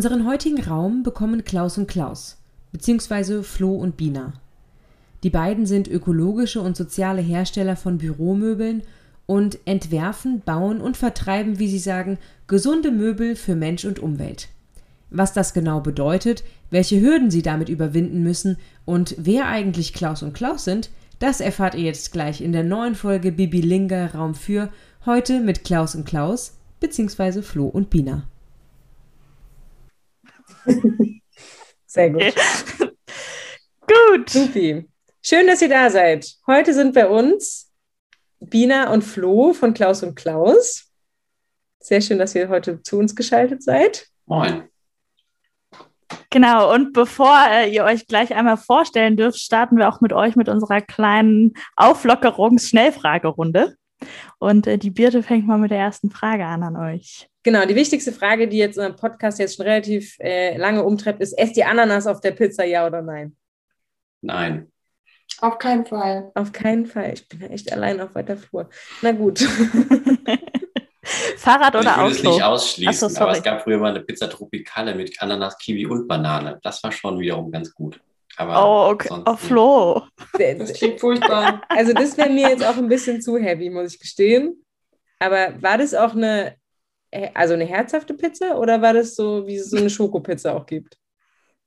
Unseren heutigen Raum bekommen Klaus und Klaus, beziehungsweise Flo und Bina. Die beiden sind ökologische und soziale Hersteller von Büromöbeln und entwerfen, bauen und vertreiben, wie sie sagen, gesunde Möbel für Mensch und Umwelt. Was das genau bedeutet, welche Hürden sie damit überwinden müssen und wer eigentlich Klaus und Klaus sind, das erfahrt ihr jetzt gleich in der neuen Folge Bibilinga Raum für, heute mit Klaus und Klaus, beziehungsweise Flo und Bina. Sehr gut. Gut. Supi. Schön, dass ihr da seid. Heute sind bei uns Bina und Flo von Klaus und Klaus. Sehr schön, dass ihr heute zu uns geschaltet seid. Moin. Genau, und bevor äh, ihr euch gleich einmal vorstellen dürft, starten wir auch mit euch mit unserer kleinen Auflockerungs-Schnellfragerunde. Und äh, die Birte fängt mal mit der ersten Frage an an euch. Genau, die wichtigste Frage, die jetzt in einem Podcast jetzt schon relativ äh, lange umtreibt, ist: Esst ihr Ananas auf der Pizza, ja oder nein? Nein. Auf keinen Fall. Auf keinen Fall. Ich bin ja echt allein auf weiter Flur. Na gut. Fahrrad Also ich oder würde es nicht Auto? ausschließen, Ach so, aber es gab früher mal eine Pizza Tropicale mit Ananas, Kiwi und Banane. Das war schon wiederum ganz gut. Aber Oh, okay. sonst Oh. Flo. Das klingt furchtbar. Also, das wäre mir jetzt auch ein bisschen zu heavy, muss ich gestehen. Aber war das auch eine, also eine herzhafte Pizza oder war das so, wie es so eine Schokopizza auch gibt?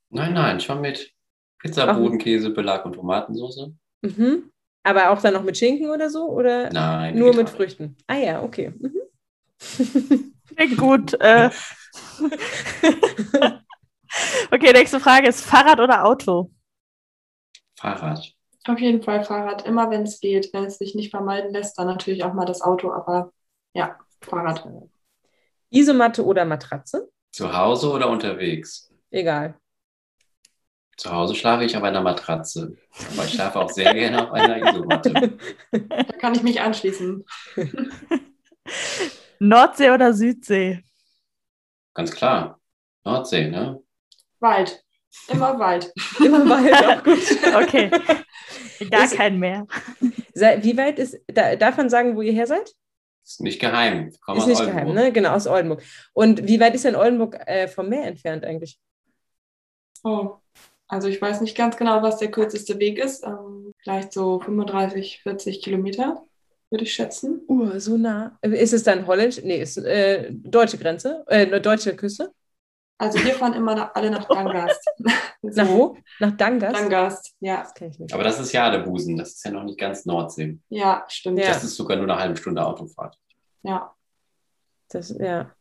Nein, nein, schon mit Pizza, Ach. Belag Belag und Tomatensauce. Mhm. Aber auch dann noch mit Schinken oder so? Oder Nein. nur mit. Früchten? Ah ja, okay. Mhm. Klingt gut. Äh. okay, nächste Frage ist Fahrrad oder Auto? Fahrrad. Auf jeden Fall Fahrrad, immer wenn es geht. Wenn es sich nicht vermeiden lässt, dann natürlich auch mal das Auto, aber ja, Fahrrad. Isomatte oder Matratze? Zu Hause oder unterwegs? Egal. Zu Hause schlafe ich auf einer Matratze. Aber ich schlafe auch sehr gerne auf einer Isomatte. Da kann ich mich anschließen. Nordsee oder Südsee? Ganz klar. Nordsee, ne? Wald. Immer Wald. Immer Wald, auch gut. Okay. Gar Ist- kein Meer. Wie weit ist, da, darf man sagen, wo ihr her seid? Ist nicht geheim. Ich komme ist aus nicht Oldenburg. geheim, ne? Genau, aus Oldenburg. Und wie weit ist denn Oldenburg äh, vom Meer entfernt eigentlich? Oh. Also ich weiß nicht ganz genau, was der kürzeste Weg ist. Ähm, vielleicht so 35, 40 Kilometer, würde ich schätzen. Uh, so nah. Ist es dann holländisch? Nee, ist äh, deutsche Grenze, äh, ne, deutsche Küste. Also wir fahren immer nach, alle nach Dangast. Nach wo? Nach Dangast? Dangast, ja. Das kenn ich nicht. Aber das ist ja der Busen. Das ist ja noch nicht ganz Nordsee. Ja, stimmt. Ja. Das ist sogar nur eine halbe Stunde Autofahrt. ja. Das, ja.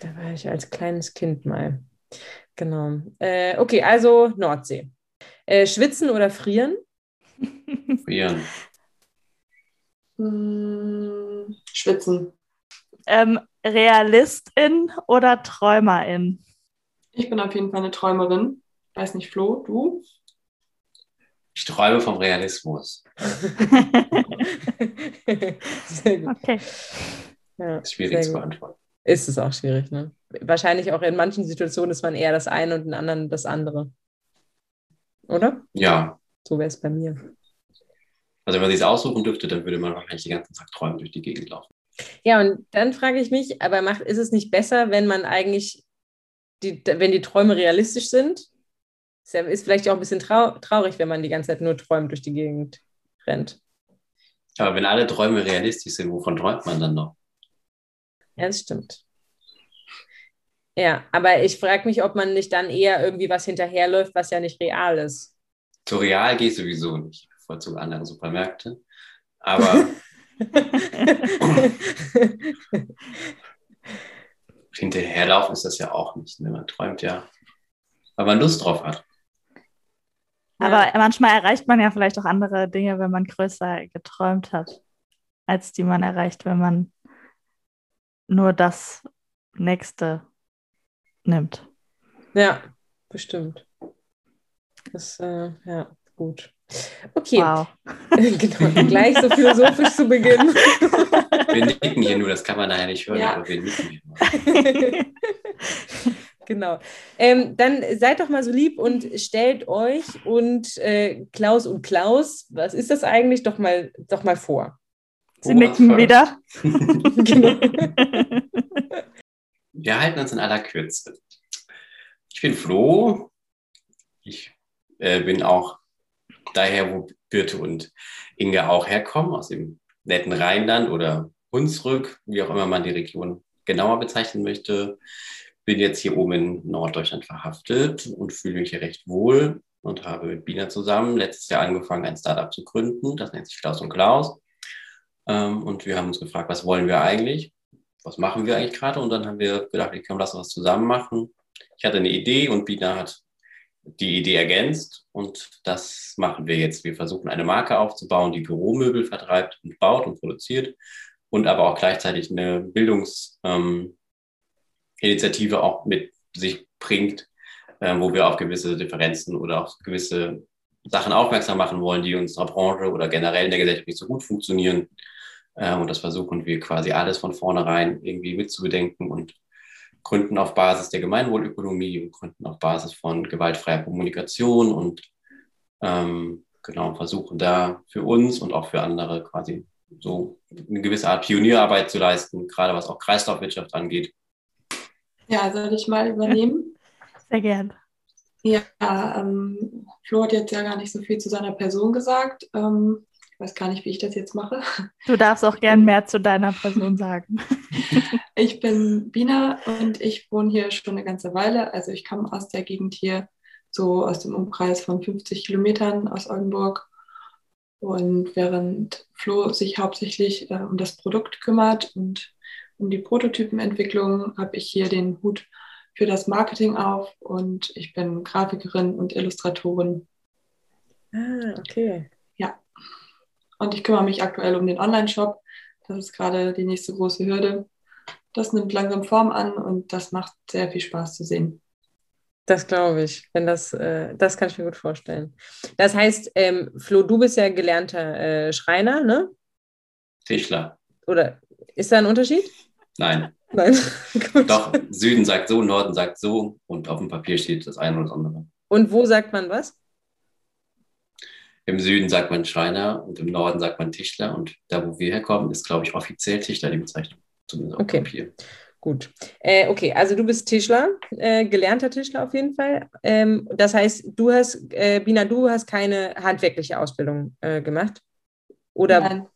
Da war ich als kleines Kind mal. Genau. Äh, okay, also Nordsee. Äh, schwitzen oder frieren? Frieren. Hm, schwitzen. Ähm, Realistin oder Träumerin? Ich bin auf jeden Fall eine Träumerin. Weiß nicht, Flo, du? Ich träume vom Realismus. Sehr gut. Okay. Ja, Das ist schwierig zu sehr gut. beantworten. Ist es auch schwierig, ne? Wahrscheinlich auch in manchen Situationen ist man eher das eine und in anderen das andere. Oder? Ja, So wäre es bei mir. also wenn man sich es aussuchen dürfte, dann würde man wahrscheinlich den ganzen Tag träumen durch die Gegend laufen. Ja, und dann frage ich mich, aber macht, ist es nicht besser, wenn man eigentlich, die, wenn die Träume realistisch sind? Ist, vielleicht auch ein bisschen trau traurig, wenn man die ganze Zeit nur träumt durch die Gegend rennt. Aber wenn alle Träume realistisch sind, wovon träumt man dann noch? Ja, das stimmt. Ja, aber ich frage mich, ob man nicht dann eher irgendwie was hinterherläuft, was ja nicht real ist. Zu real ich sowieso nicht. Ich bevorzuge andere Supermärkte. Aber hinterherlaufen ist das ja auch nicht. Ne? Man träumt ja, weil man Lust drauf hat. Aber manchmal erreicht man ja vielleicht auch andere Dinge, wenn man größer geträumt hat, als die man erreicht, wenn man nur das nächste nimmt. Ja, bestimmt. Das, äh, ja, gut. Okay, Wow. genau, gleich so philosophisch zu Beginn. Wir nicken hier nur, das kann man nachher nicht hören, Ja. aber wir nicken hier mal. genau. Ähm, dann seid doch mal so lieb und stellt euch und äh, Klaus und Klaus, was ist das eigentlich, doch mal, doch mal vor. Sie nicken wieder. genau. Wir halten uns in aller Kürze. Ich bin Flo. Ich äh, bin auch daher, wo Birte und Inge auch herkommen, aus dem netten Rheinland oder Hunsrück, wie auch immer man die Region genauer bezeichnen möchte. Bin jetzt hier oben in Norddeutschland verhaftet und fühle mich hier recht wohl und habe mit Bina zusammen letztes Jahr angefangen, ein Startup zu gründen. Das nennt sich Klaus und Klaus. Ähm, und wir haben uns gefragt, was wollen wir eigentlich? was machen wir eigentlich gerade? Und dann haben wir gedacht, können lass uns was zusammen machen. Ich hatte eine Idee und Bina hat die Idee ergänzt und das machen wir jetzt. Wir versuchen eine Marke aufzubauen, die Büromöbel vertreibt und baut und produziert und aber auch gleichzeitig eine Bildungsinitiative auch mit sich bringt, äh, wo wir auf gewisse Differenzen oder auf gewisse Sachen aufmerksam machen wollen, die in unserer Branche oder generell in der Gesellschaft nicht so gut funktionieren. Äh, und das versuchen wir quasi alles von vornherein irgendwie mitzubedenken und gründen auf Basis der Gemeinwohlökonomie und gründen auf Basis von gewaltfreier Kommunikation und ähm, genau versuchen da für uns und auch für andere quasi so eine gewisse Art Pionierarbeit zu leisten, gerade was auch Kreislaufwirtschaft angeht. Ja, soll ich mal übernehmen? Sehr gern. Ja, ähm, Flo hat jetzt ja gar nicht so viel zu seiner Person gesagt. Ähm, weiß gar nicht, wie ich das jetzt mache. Du darfst auch gern mehr zu deiner Person sagen. Ich bin Bina und ich wohne hier schon eine ganze Weile. Also ich komme aus der Gegend hier, so aus dem Umkreis von 50 Kilometern aus Oldenburg. Und während Flo sich hauptsächlich äh, um das Produkt kümmert und um die Prototypenentwicklung, habe ich hier den Hut für das Marketing auf und ich bin Grafikerin und Illustratorin Ah, okay. Und ich kümmere mich aktuell um den Online-Shop. Das ist gerade die nächste große Hürde. Das nimmt langsam Form an und das macht sehr viel Spaß zu sehen. Das glaube ich. Wenn das, äh, das kann ich mir gut vorstellen. Das heißt, ähm, Flo, du bist ja gelernter äh, Schreiner, ne? Tischler. Oder ist da ein Unterschied? Nein, Nein. Gut. doch, Süden sagt so, Norden sagt so und auf dem Papier steht das eine oder das andere. Und wo sagt man was? Im Süden sagt man Schreiner und im Norden sagt man Tischler. Und da, wo wir herkommen, ist, glaube ich, offiziell Tischler die Bezeichnung. Zumindest auf Okay. Papier. Gut. Äh, okay, also du bist Tischler, äh, gelernter Tischler auf jeden Fall. Ähm, das heißt, du hast, äh, Bina, du hast keine handwerkliche Ausbildung äh, gemacht? Oder, Nein,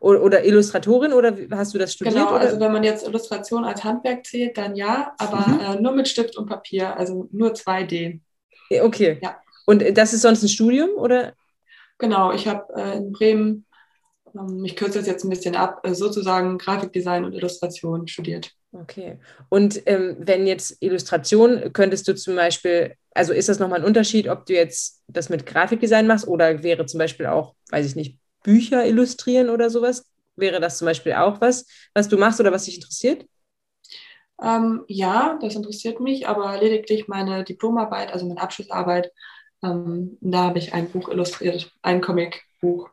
oder, oder Illustratorin oder hast du das studiert? genau, oder? also wenn man jetzt Illustration als Handwerk zählt, dann ja, aber Mhm. äh, nur mit Stift und Papier, also nur 2D. Ja, okay. Ja. Und äh, das ist sonst ein Studium oder? Genau, ich habe äh, in Bremen, ähm, ich kürze das jetzt ein bisschen ab, äh, sozusagen Grafikdesign und Illustration studiert. Okay. Und ähm, wenn jetzt Illustration, könntest du zum Beispiel, also ist das nochmal ein Unterschied, ob du jetzt das mit Grafikdesign machst oder wäre zum Beispiel auch, weiß ich nicht, Bücher illustrieren oder sowas? Wäre das zum Beispiel auch was, was du machst oder was dich interessiert? Ähm, ja, das interessiert mich, aber lediglich meine Diplomarbeit, also meine Abschlussarbeit, ähm, da habe ich ein Buch illustriert, ein Comicbuch,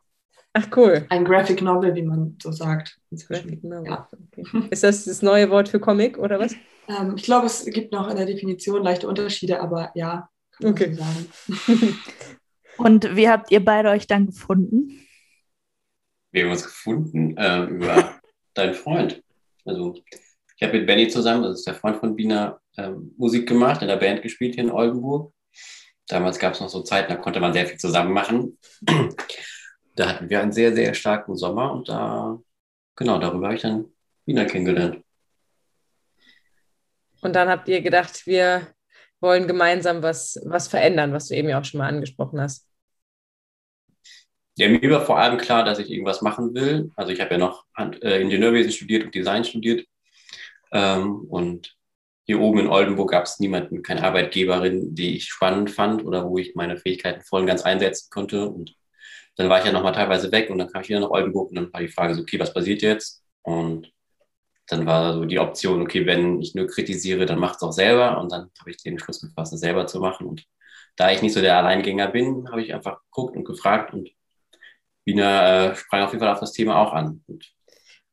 Ach cool. ein Graphic Novel, wie man so sagt. inzwischen. Graphic Novel. Ja. Okay. Ist das das neue Wort für Comic oder was? Ähm, ich glaube, es gibt noch in der Definition leichte Unterschiede, aber ja, kann man Okay. so sagen. Und wie habt ihr beide euch dann gefunden? Wir haben uns gefunden äh, über deinen Freund. Also, ich habe mit Benny zusammen, das ist der Freund von Bina, ähm, Musik gemacht, in der Band gespielt hier in Oldenburg. Damals gab es noch so Zeiten, da konnte man sehr viel zusammen machen. Da hatten wir einen sehr, sehr starken Sommer und da, genau, darüber habe ich dann Bina kennengelernt. Und dann habt ihr gedacht, wir wollen gemeinsam was, was verändern, was du eben ja auch schon mal angesprochen hast. Ja, mir war vor allem klar, dass ich irgendwas machen will. Also ich habe ja noch Hand, äh, Ingenieurwesen studiert und Design studiert. Ähm, und hier oben in Oldenburg gab es niemanden, keine Arbeitgeberin, die ich spannend fand oder wo ich meine Fähigkeiten voll und ganz einsetzen konnte. Und dann war ich ja nochmal teilweise weg und dann kam ich wieder nach Oldenburg und dann war die Frage so, okay, was passiert jetzt? Und dann war so die Option, okay, wenn ich nur kritisiere, dann macht es auch selber. Und dann habe ich den Schluss gefasst, es selber zu machen. Und da ich nicht so der Alleingänger bin, habe ich einfach geguckt und gefragt und Wiener äh, sprang auf jeden Fall auf das Thema auch an. Und,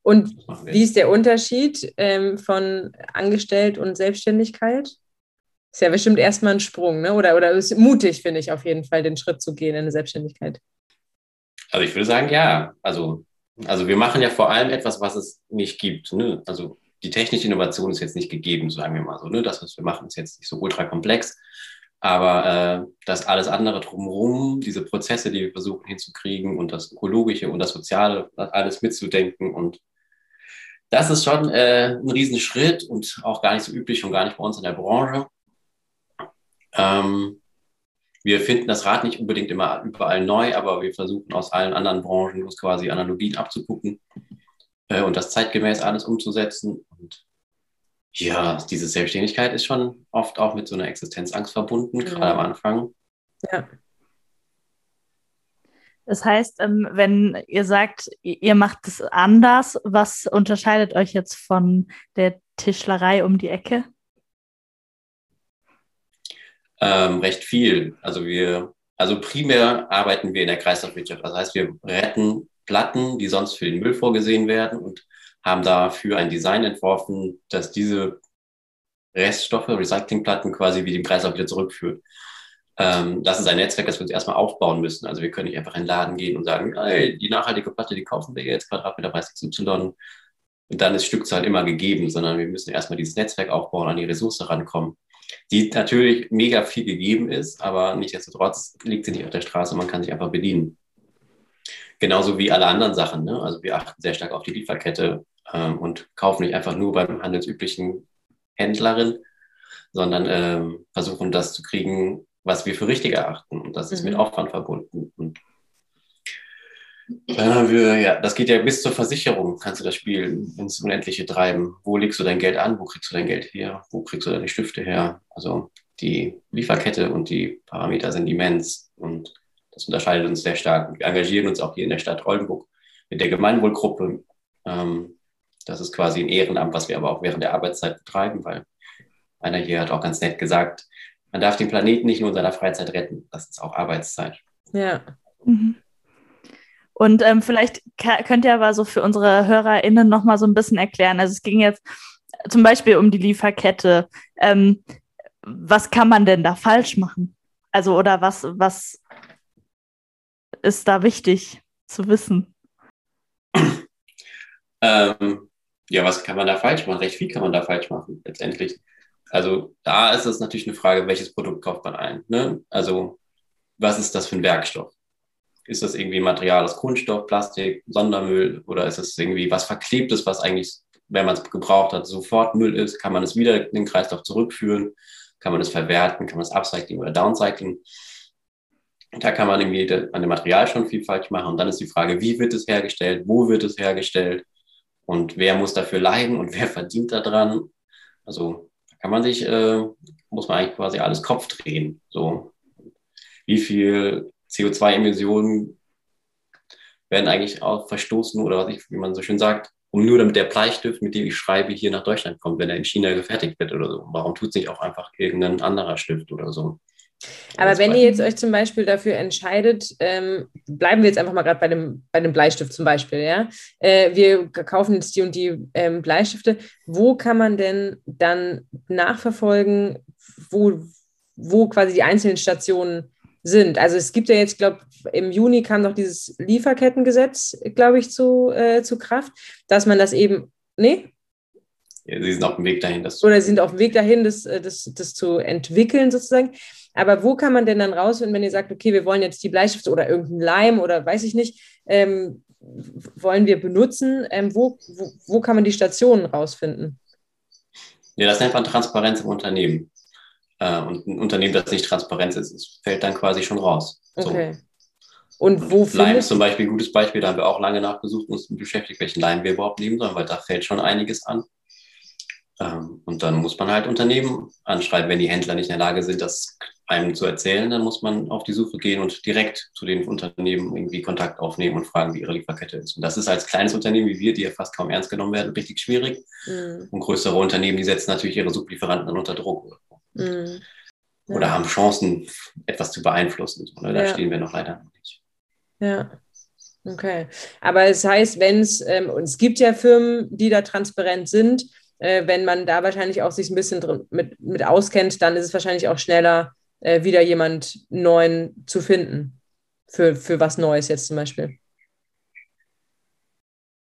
und wie ist der Unterschied ähm, von Angestellt und Selbstständigkeit? Ist ja bestimmt erstmal ein Sprung, ne? Oder, oder ist mutig, finde ich, auf jeden Fall, den Schritt zu gehen in eine Selbstständigkeit. Also ich würde sagen, ja. Also also wir machen ja vor allem etwas, was es nicht gibt. Ne? Also die technische Innovation ist jetzt nicht gegeben, sagen wir mal so. Ne? Das, was wir machen, ist jetzt nicht so ultra komplex. Aber äh, das alles andere drumherum, diese Prozesse, die wir versuchen hinzukriegen und das Ökologische und das Soziale, das alles mitzudenken und das ist schon äh, ein Riesenschritt und auch gar nicht so üblich und gar nicht bei uns in der Branche. Ähm, wir finden das Rad nicht unbedingt immer überall neu, aber wir versuchen aus allen anderen Branchen quasi Analogien abzugucken äh, und das zeitgemäß alles umzusetzen. Und ja, diese Selbstständigkeit ist schon oft auch mit so einer Existenzangst verbunden, ja. gerade am Anfang. Ja. Das heißt, ähm, wenn ihr sagt, ihr macht es anders, was unterscheidet euch jetzt von der Tischlerei um die Ecke? ähm, recht viel. Also wir, also primär arbeiten wir in der Kreislaufwirtschaft. Das heißt, wir retten Platten, die sonst für den Müll vorgesehen werden und haben dafür ein Design entworfen, dass diese Reststoffe, Recyclingplatten quasi wie dem Kreislauf wieder zurückführt. Ähm, das ist ein Netzwerk, das wir uns erstmal aufbauen müssen. Also wir können nicht einfach in den Laden gehen und sagen, hey, die nachhaltige Platte, die kaufen wir jetzt, Quadratmeterpreis XY. Und dann ist Stückzahl immer gegeben, sondern wir müssen erstmal dieses Netzwerk aufbauen, an die Ressource rankommen die natürlich mega viel gegeben ist, aber nichtsdestotrotz liegt sie nicht auf der Straße, man kann sich einfach bedienen. Genauso wie alle anderen Sachen. Ne? Also wir achten sehr stark auf die Lieferkette ähm, und kaufen nicht einfach nur beim handelsüblichen Händlerin, sondern ähm, versuchen das zu kriegen, was wir für richtig erachten. Und das ist mhm. mit Aufwand verbunden. Und äh, wir, ja, das geht ja bis zur Versicherung, kannst du das Spiel ins Unendliche treiben. Wo legst du dein Geld an? Wo kriegst du dein Geld her? Wo kriegst du deine Stifte her? Also die Lieferkette und die Parameter sind immens und das unterscheidet uns sehr stark. Wir engagieren uns auch hier in der Stadt Oldenburg mit der Gemeinwohlgruppe. Ähm, das ist quasi ein Ehrenamt, was wir aber auch während der Arbeitszeit betreiben, weil einer hier hat auch ganz nett gesagt, man darf den Planeten nicht nur in seiner Freizeit retten, das ist auch Arbeitszeit. Ja. Mhm. Und ähm, vielleicht könnt ihr aber so für unsere HörerInnen nochmal so ein bisschen erklären. Also es ging jetzt zum Beispiel um die Lieferkette. Ähm, was kann man denn da falsch machen? Also, oder was, was ist da wichtig zu wissen? Ähm, ja, was kann man da falsch machen? Recht viel kann man da falsch machen, letztendlich. Also da ist es natürlich eine Frage, welches Produkt kauft man ein. Ne? Also was ist das für ein Werkstoff? Ist das irgendwie Material aus Kunststoff, Plastik, Sondermüll oder ist es irgendwie was Verklebtes, was eigentlich, wenn man es gebraucht hat, sofort Müll ist? Kann man es wieder in den Kreislauf zurückführen? Kann man es verwerten? Kann man es upcycling oder downcycling? Da kann man irgendwie an dem Material schon viel falsch machen. Und dann ist die Frage, wie wird es hergestellt? Wo wird es hergestellt? Und wer muss dafür leiden und wer verdient daran? Also kann man sich, äh, muss man eigentlich quasi alles Kopf drehen. So, wie viel CO2-Emissionen werden eigentlich auch verstoßen oder was ich, wie man so schön sagt, um nur damit der Bleistift, mit dem ich schreibe, hier nach Deutschland kommt, wenn er in China gefertigt wird oder so. Warum tut es nicht auch einfach irgendein anderer Stift oder so? Aber wenn ihr jetzt euch zum Beispiel dafür entscheidet, ähm, bleiben wir jetzt einfach mal gerade bei dem, bei dem Bleistift zum Beispiel, ja. Äh, wir kaufen jetzt die und die ähm, Bleistifte. Wo kann man denn dann nachverfolgen, wo, wo quasi die einzelnen Stationen sind. Also es gibt ja jetzt, glaube im Juni kam noch dieses Lieferkettengesetz, glaube ich, zu, äh, zu Kraft, dass man das eben, nee? Ja, sie sind auf dem Weg dahin, das Oder sind auf dem Weg dahin, das, äh, das, das zu entwickeln sozusagen. Aber wo kann man denn dann rausfinden, wenn ihr sagt, okay, wir wollen jetzt die Bleistifte oder irgendeinen Leim oder weiß ich nicht, ähm, wollen wir benutzen? Ähm, wo, wo, wo kann man die Stationen rausfinden? Ja, das nennt man Transparenz im Unternehmen. Äh, und ein Unternehmen, das nicht transparent ist, fällt dann quasi schon raus. Okay. So. Und wo Leim ist zum Beispiel ein gutes Beispiel, da haben wir auch lange nachgesucht, uns beschäftigt, welchen Leim wir überhaupt nehmen sollen, weil da fällt schon einiges an. Ähm, und dann muss man halt Unternehmen anschreiben, wenn die Händler nicht in der Lage sind, das einem zu erzählen, dann muss man auf die Suche gehen und direkt zu den Unternehmen irgendwie Kontakt aufnehmen und fragen, wie ihre Lieferkette ist. Und das ist als kleines Unternehmen wie wir, die ja fast kaum ernst genommen werden, richtig schwierig. Mhm. Und größere Unternehmen, die setzen natürlich ihre Sublieferanten dann unter Druck. Mhm. Ja. Oder haben Chancen, etwas zu beeinflussen. Da ja. stehen wir noch leider nicht. Ja. Okay. Aber es heißt, wenn es, ähm, und es gibt ja Firmen, die da transparent sind, äh, wenn man da wahrscheinlich auch sich ein bisschen drin, mit, mit auskennt, dann ist es wahrscheinlich auch schneller, äh, wieder jemand Neuen zu finden. Für, für was Neues jetzt zum Beispiel.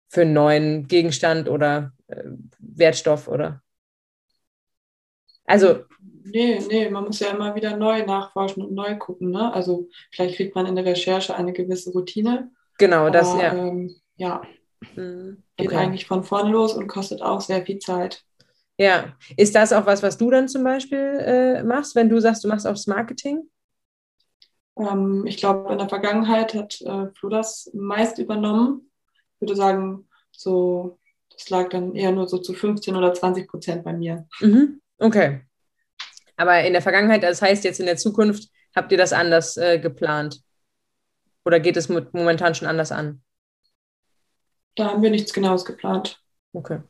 Für einen neuen Gegenstand oder äh, Wertstoff oder. Also. Nee, nee, man muss ja immer wieder neu nachforschen und neu gucken. Ne? Also vielleicht kriegt man in der Recherche eine gewisse Routine. Genau, aber, das, ja. Ähm, ja. Mhm. Geht eigentlich von vorn los und kostet auch sehr viel Zeit. Ja, ist das auch was, was du dann zum Beispiel äh, machst, wenn du sagst, du machst auch das Marketing? Ähm, ich glaube, in der Vergangenheit hat äh, Flo das meist übernommen. Ich würde sagen, so, das lag dann eher nur so zu 15 oder 20 Prozent bei mir. Mhm. Okay. Aber in der Vergangenheit, das heißt jetzt in der Zukunft, habt ihr das anders äh, geplant? Oder geht es momentan schon anders an? Da haben wir nichts Genaues geplant. Okay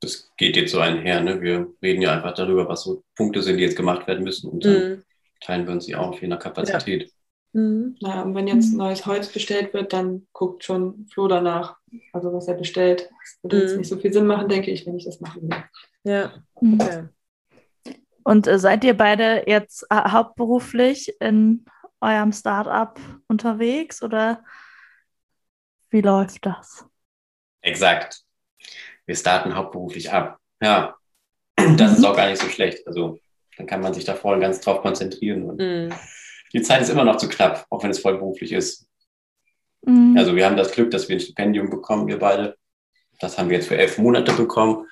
das geht jetzt so einher. Ne? Wir reden ja einfach darüber, was so Punkte sind, die jetzt gemacht werden müssen und dann mhm. teilen wir uns die auf, je nach Kapazität. Ja. Mhm. Na, und wenn jetzt neues Holz bestellt wird, dann guckt schon Flo danach, also was er bestellt. Das würde mhm. jetzt nicht so viel Sinn machen, denke ich, wenn ich das machen will. Ja, mhm. okay. Und äh, seid ihr beide jetzt äh, hauptberuflich in eurem Startup unterwegs oder wie läuft das? Exakt wir starten hauptberuflich ab. Ja, das ist auch gar nicht so schlecht. Also dann kann man sich da voll ganz drauf konzentrieren. Und mm. Die Zeit ist immer noch zu knapp, auch wenn es vollberuflich ist. Mm. Also wir haben das Glück, dass wir ein Stipendium bekommen, wir beide. Das haben wir jetzt für elf Monate bekommen.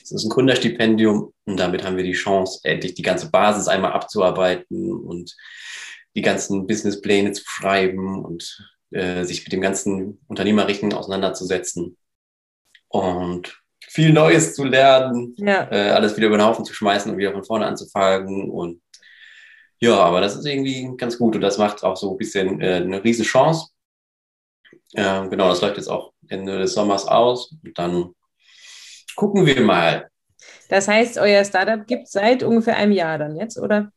Das ist ein Gründerstipendium und damit haben wir die Chance, endlich die ganze Basis einmal abzuarbeiten und die ganzen Businesspläne zu schreiben und äh, sich mit dem ganzen Unternehmerischen auseinanderzusetzen. Und viel Neues zu lernen, ja. äh, alles wieder über den Haufen zu schmeißen und wieder von vorne anzufangen. Und ja, aber das ist irgendwie ganz gut und das macht auch so ein bisschen äh, eine riesen Chance. Äh, genau, das läuft jetzt auch Ende des Sommers aus und dann gucken wir mal. Das heißt, euer Startup gibt es seit ungefähr einem Jahr dann jetzt, oder?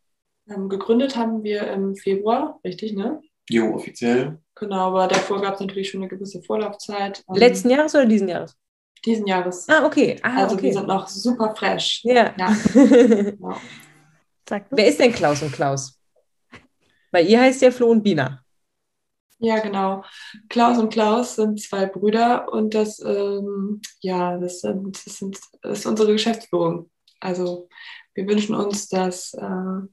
Ähm, gegründet haben wir im Februar, richtig, ne? Jo, offiziell. Genau, aber davor gab es natürlich schon eine gewisse Vorlaufzeit. Letzten Jahres oder diesen Jahres? Diesen Jahres. Ah, okay. Ah, also okay. wir sind noch super fresh. Ja. ja. genau. Wer ist denn Klaus und Klaus? Weil ihr heißt ja Flo und Bina. Ja, genau. Klaus und Klaus sind zwei Brüder und das, ähm, ja, das, sind, das, sind, das ist unsere Geschäftsführung. Also wir wünschen uns, dass äh,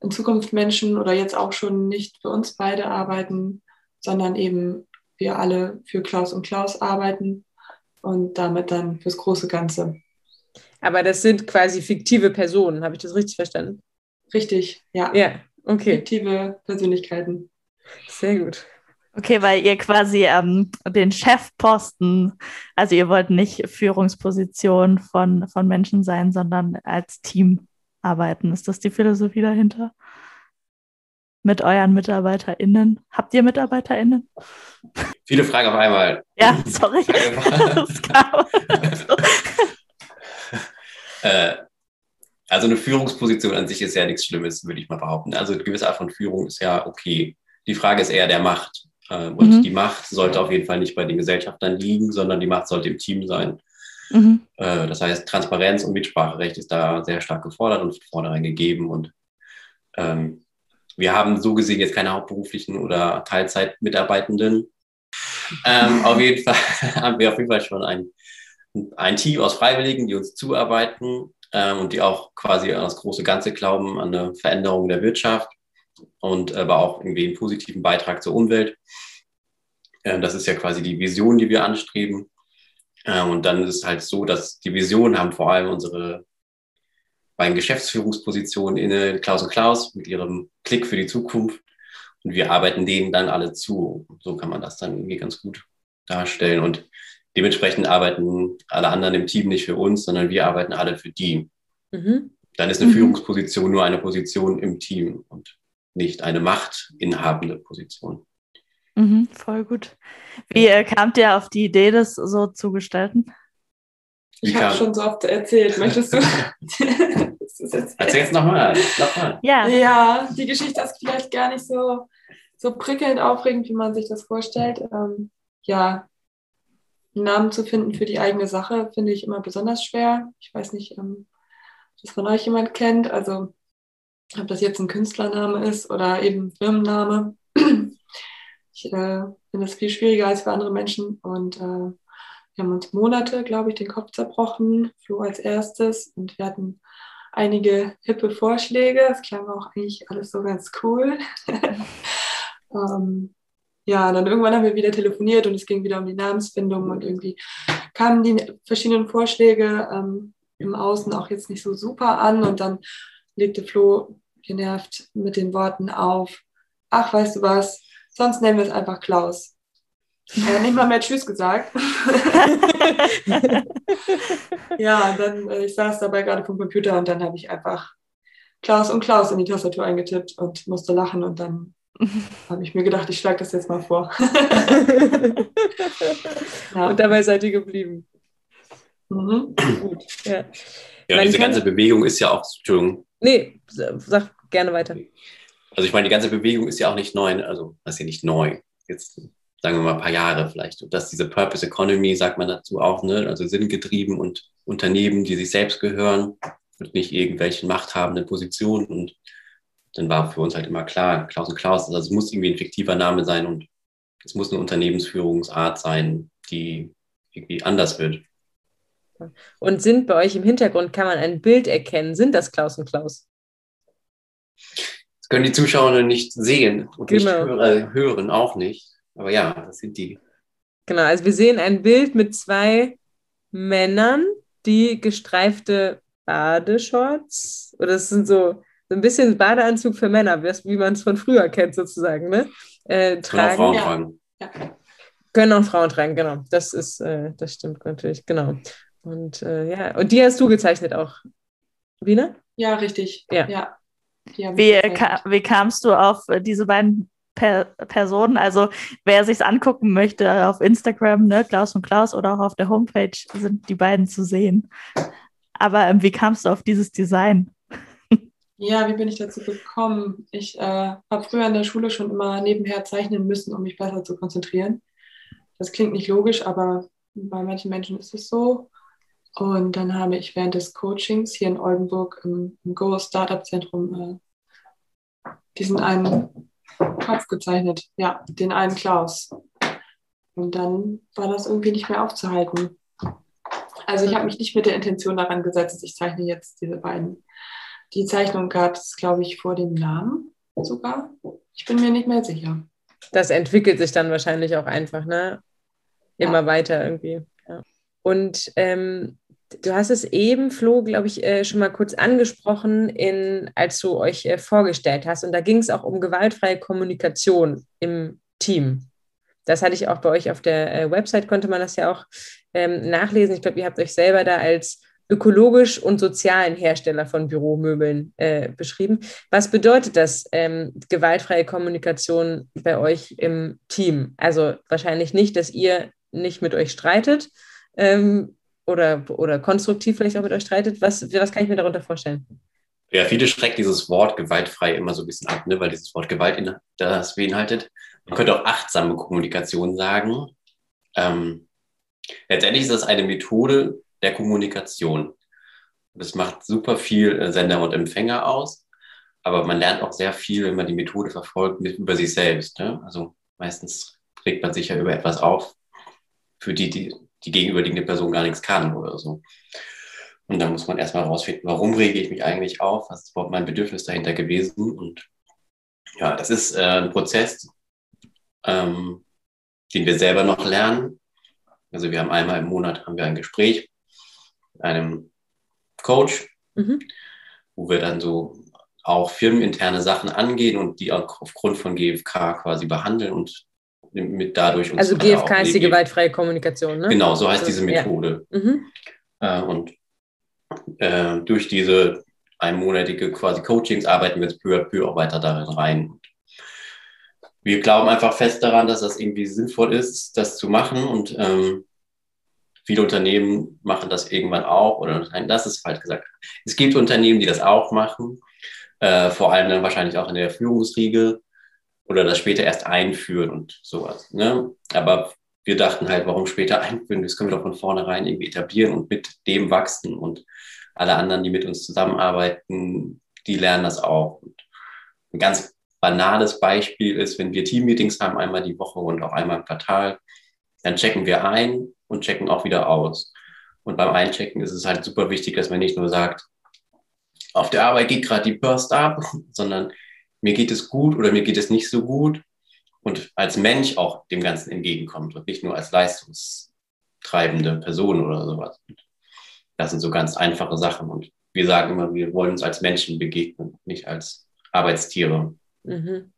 in Zukunft Menschen oder jetzt auch schon nicht für uns beide arbeiten, sondern eben wir alle für Klaus und Klaus arbeiten und damit dann fürs große Ganze. Aber das sind quasi fiktive Personen, habe ich das richtig verstanden? Richtig, ja. Ja, okay. Fiktive Persönlichkeiten. Sehr gut. Okay, weil ihr quasi ähm, den Chefposten, also ihr wollt nicht Führungsposition von, von Menschen sein, sondern als Team arbeiten. Ist das die Philosophie dahinter? Mit euren MitarbeiterInnen? Habt ihr MitarbeiterInnen? Viele Fragen auf einmal. Ja, sorry. äh, also eine Führungsposition an sich ist ja nichts Schlimmes, würde ich mal behaupten. Also eine gewisse Art von Führung ist ja okay. Die Frage ist eher der Macht. Äh, und mhm. die Macht sollte auf jeden Fall nicht bei den Gesellschaftern liegen, sondern die Macht sollte im Team sein. Mhm. Äh, das heißt, Transparenz und Mitspracherecht ist da sehr stark gefordert und vornherein gegeben. Und ähm, wir haben so gesehen jetzt keine hauptberuflichen oder Teilzeitmitarbeitenden. Ähm, auf jeden Fall haben wir auf jeden Fall schon ein, ein Team aus Freiwilligen, die uns zuarbeiten ähm, und die auch quasi an das große Ganze glauben, an eine Veränderung der Wirtschaft und aber auch irgendwie einen positiven Beitrag zur Umwelt. Ähm, das ist ja quasi die Vision, die wir anstreben. Ähm, und dann ist es halt so, dass die Vision haben vor allem unsere beiden Geschäftsführungspositionen inne, Klaus und Klaus, mit ihrem Klick für die Zukunft. Und wir arbeiten denen dann alle zu. So kann man das dann irgendwie ganz gut darstellen. Und dementsprechend arbeiten alle anderen im Team nicht für uns, sondern wir arbeiten alle für die. Mhm. Dann ist eine Mhm. Führungsposition nur eine Position im Team und nicht eine machtinhabende Position. Mhm, voll gut. Wie äh, kamt ihr auf die Idee, das so zu gestalten? Ich habe schon so oft erzählt. Möchtest du? Erzähl jetzt nochmal. Nochmal. Ja. Ja, die Geschichte ist vielleicht gar nicht so, so prickelnd aufregend, wie man sich das vorstellt. Ähm, ja, einen Namen zu finden für die eigene Sache finde ich immer besonders schwer. Ich weiß nicht, ähm, ob das von euch jemand kennt. Also, ob das jetzt ein Künstlername ist oder eben Firmenname. Ich äh, finde das viel schwieriger als für andere Menschen und äh, wir haben uns Monate, glaube ich, den Kopf zerbrochen. Flo als erstes und wir hatten einige hippe Vorschläge. Es klang auch eigentlich alles so ganz cool. ähm, ja, dann irgendwann haben wir wieder telefoniert und es ging wieder um die Namensfindung und irgendwie kamen die verschiedenen Vorschläge ähm, im Außen auch jetzt nicht so super an und dann legte Flo genervt mit den Worten auf, ach, weißt du was, sonst nennen wir es einfach Klaus. Hat nicht mal mehr Tschüss gesagt. ja, und dann, äh, ich saß dabei gerade vom Computer und dann habe ich einfach Klaus und Klaus in die Tastatur eingetippt und musste lachen und dann habe ich mir gedacht, ich schlage das jetzt mal vor. ja. Und dabei seid ihr geblieben. mhm. Gut. Ja. Ja, Man diese ganze Bewegung ist ja auch, Entschuldigung, Nee, sag gerne weiter. also ich meine, die ganze Bewegung ist ja auch nicht neu, also das ist ja nicht neu. Jetzt sagen wir mal ein paar Jahre vielleicht. Und dass diese Purpose Economy, sagt man dazu auch, ne? also sinngetrieben und Unternehmen, die sich selbst gehören und nicht irgendwelchen machthabenden Positionen. Und dann war für uns halt immer klar, Klaus und Klaus, also es muss irgendwie ein fiktiver Name sein und es muss eine Unternehmensführungsart sein, die irgendwie anders wird. Und sind bei euch im Hintergrund, kann man ein Bild erkennen? Sind das Klaus und Klaus? Das können die Zuschauer nicht sehen und nicht Genau. hören, hören, auch nicht. Aber ja, das sind die. Genau, also wir sehen ein Bild mit zwei Männern, die gestreifte Badeshorts, oder es sind so, so ein bisschen Badeanzug für Männer, wie wie man es von früher kennt sozusagen, ne? Äh, Können auch tragen. Frauen Ja. tragen. ja. Können auch Frauen tragen, genau. Das ist, äh, das stimmt natürlich, genau. Und äh, ja, und die hast du gezeichnet auch, Wiener? ja, richtig. Ja. ja. Wie, äh, ka wie kamst du auf äh, diese beiden per Personen? Also wer sich angucken möchte auf Instagram, ne, Klaus und Klaus oder auch auf der Homepage sind die beiden zu sehen. Aber ähm, wie kamst du auf dieses Design? Ja, wie bin ich dazu gekommen? Ich äh, habe früher in der Schule schon immer nebenher zeichnen müssen, um mich besser zu konzentrieren. Das klingt nicht logisch, aber bei manchen Menschen ist es so. Und dann habe ich während des Coachings hier in Oldenburg im, im Go Startup Zentrum äh, diesen einen Kopf gezeichnet. Ja, den einen Klaus. Und dann war das irgendwie nicht mehr aufzuhalten. Also ich habe mich nicht mit der Intention daran gesetzt, ich zeichne jetzt diese beiden. Die Zeichnung gab es, glaube ich, vor dem Namen sogar. Ich bin mir nicht mehr sicher. Das entwickelt sich dann wahrscheinlich auch einfach, ne? Immer Ja. weiter irgendwie. Ja. Und ähm, du hast es eben, Flo, glaube ich, äh, schon mal kurz angesprochen, in, als du euch äh, vorgestellt hast. Und da ging es auch um gewaltfreie Kommunikation im Team. Das hatte ich auch bei euch auf der äh, Website, konnte man das ja auch ähm, nachlesen. Ich glaube, ihr habt euch selber da als ökologisch und sozialen Hersteller von Büromöbeln äh, beschrieben. Was bedeutet das, ähm, gewaltfreie Kommunikation bei euch im Team? Also wahrscheinlich nicht, dass ihr nicht mit euch streitet ähm, oder, oder konstruktiv vielleicht auch mit euch streitet. Was, was kann ich mir darunter vorstellen? Ja, viele schreckt dieses Wort gewaltfrei immer so ein bisschen ab, ne? weil dieses Wort Gewalt in, das beinhaltet. Man könnte auch achtsame Kommunikation sagen. Ähm, letztendlich ist das eine Methode der Kommunikation. Das macht super viel äh, Sender und Empfänger aus, aber man lernt auch sehr viel, wenn man die Methode verfolgt, mit, über sich selbst. Ne? Also meistens regt man sich ja über etwas auf, für die die, die gegenüberliegende Person gar nichts kann oder so. Und dann muss man erstmal rausfinden, warum rege ich mich eigentlich auf? Was ist überhaupt mein Bedürfnis dahinter gewesen? Und ja, das ist äh, ein Prozess, ähm, den wir selber noch lernen. Also wir haben einmal im Monat haben wir ein Gespräch mit einem Coach, Mhm. wo wir dann so auch firmeninterne Sachen angehen und die auch aufgrund von GFK quasi behandeln und mit dadurch uns Also GFK ist die gewaltfreie Kommunikation, ne? Genau, so heißt So, diese ja. Methode. Mhm. Äh, und äh, durch diese einmonatige quasi Coachings arbeiten wir jetzt peu à peu auch weiter darin rein. Wir glauben einfach fest daran, dass das irgendwie sinnvoll ist, das zu machen. Und ähm, viele Unternehmen machen das irgendwann auch. Oder nein, das ist falsch gesagt. Es gibt Unternehmen, die das auch machen, äh, vor allem dann wahrscheinlich auch in der Führungsriege oder das später erst einführen und sowas. Ne? Aber wir dachten halt, warum später einführen? Das können wir doch von vornherein irgendwie etablieren und mit dem wachsen. Und alle anderen, die mit uns zusammenarbeiten, die lernen das auch. Und ein ganz banales Beispiel ist, wenn wir Teammeetings haben, einmal die Woche und auch einmal im Quartal, dann checken wir ein und checken auch wieder aus. Und beim Einchecken ist es halt super wichtig, dass man nicht nur sagt, auf der Arbeit geht gerade die Burst ab, sondern mir geht es gut oder mir geht es nicht so gut und als Mensch auch dem Ganzen entgegenkommt und nicht nur als leistungstreibende Person oder sowas. Das sind so ganz einfache Sachen und wir sagen immer, wir wollen uns als Menschen begegnen, nicht als Arbeitstiere. Mhm.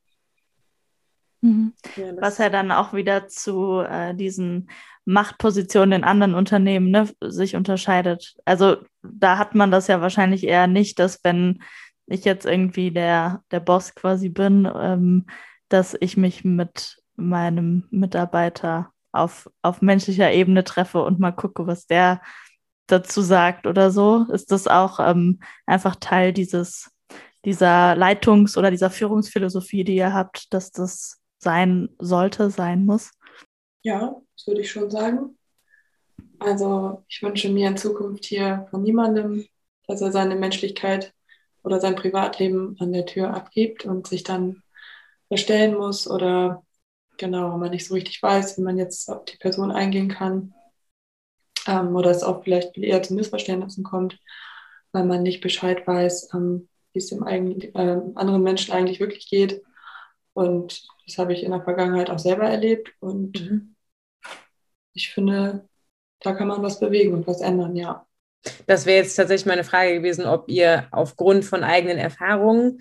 Mhm. Ja, Was ja dann auch wieder zu äh, diesen Machtpositionen in anderen Unternehmen ne, sich unterscheidet. Also da hat man das ja wahrscheinlich eher nicht, dass wenn ich jetzt irgendwie der, der Boss quasi bin, ähm, dass ich mich mit meinem Mitarbeiter auf, auf menschlicher Ebene treffe und mal gucke, was der dazu sagt oder so. Ist das auch ähm, einfach Teil dieses, dieser Leitungs- oder dieser Führungsphilosophie, die ihr habt, dass das sein sollte, sein muss? Ja, das würde ich schon sagen. Also ich wünsche mir in Zukunft hier von niemandem, dass er seine Menschlichkeit oder sein Privatleben an der Tür abgibt und sich dann verstellen muss oder genau, man nicht so richtig weiß, wie man jetzt auf die Person eingehen kann. Ähm, oder es auch vielleicht eher zu Missverständnissen kommt, weil man nicht Bescheid weiß, ähm, wie es dem eigenen, äh, anderen Menschen eigentlich wirklich geht. Und das habe ich in der Vergangenheit auch selber erlebt. Und Mhm. ich finde, da kann man was bewegen und was ändern, ja. Das wäre jetzt tatsächlich meine Frage gewesen, ob ihr aufgrund von eigenen Erfahrungen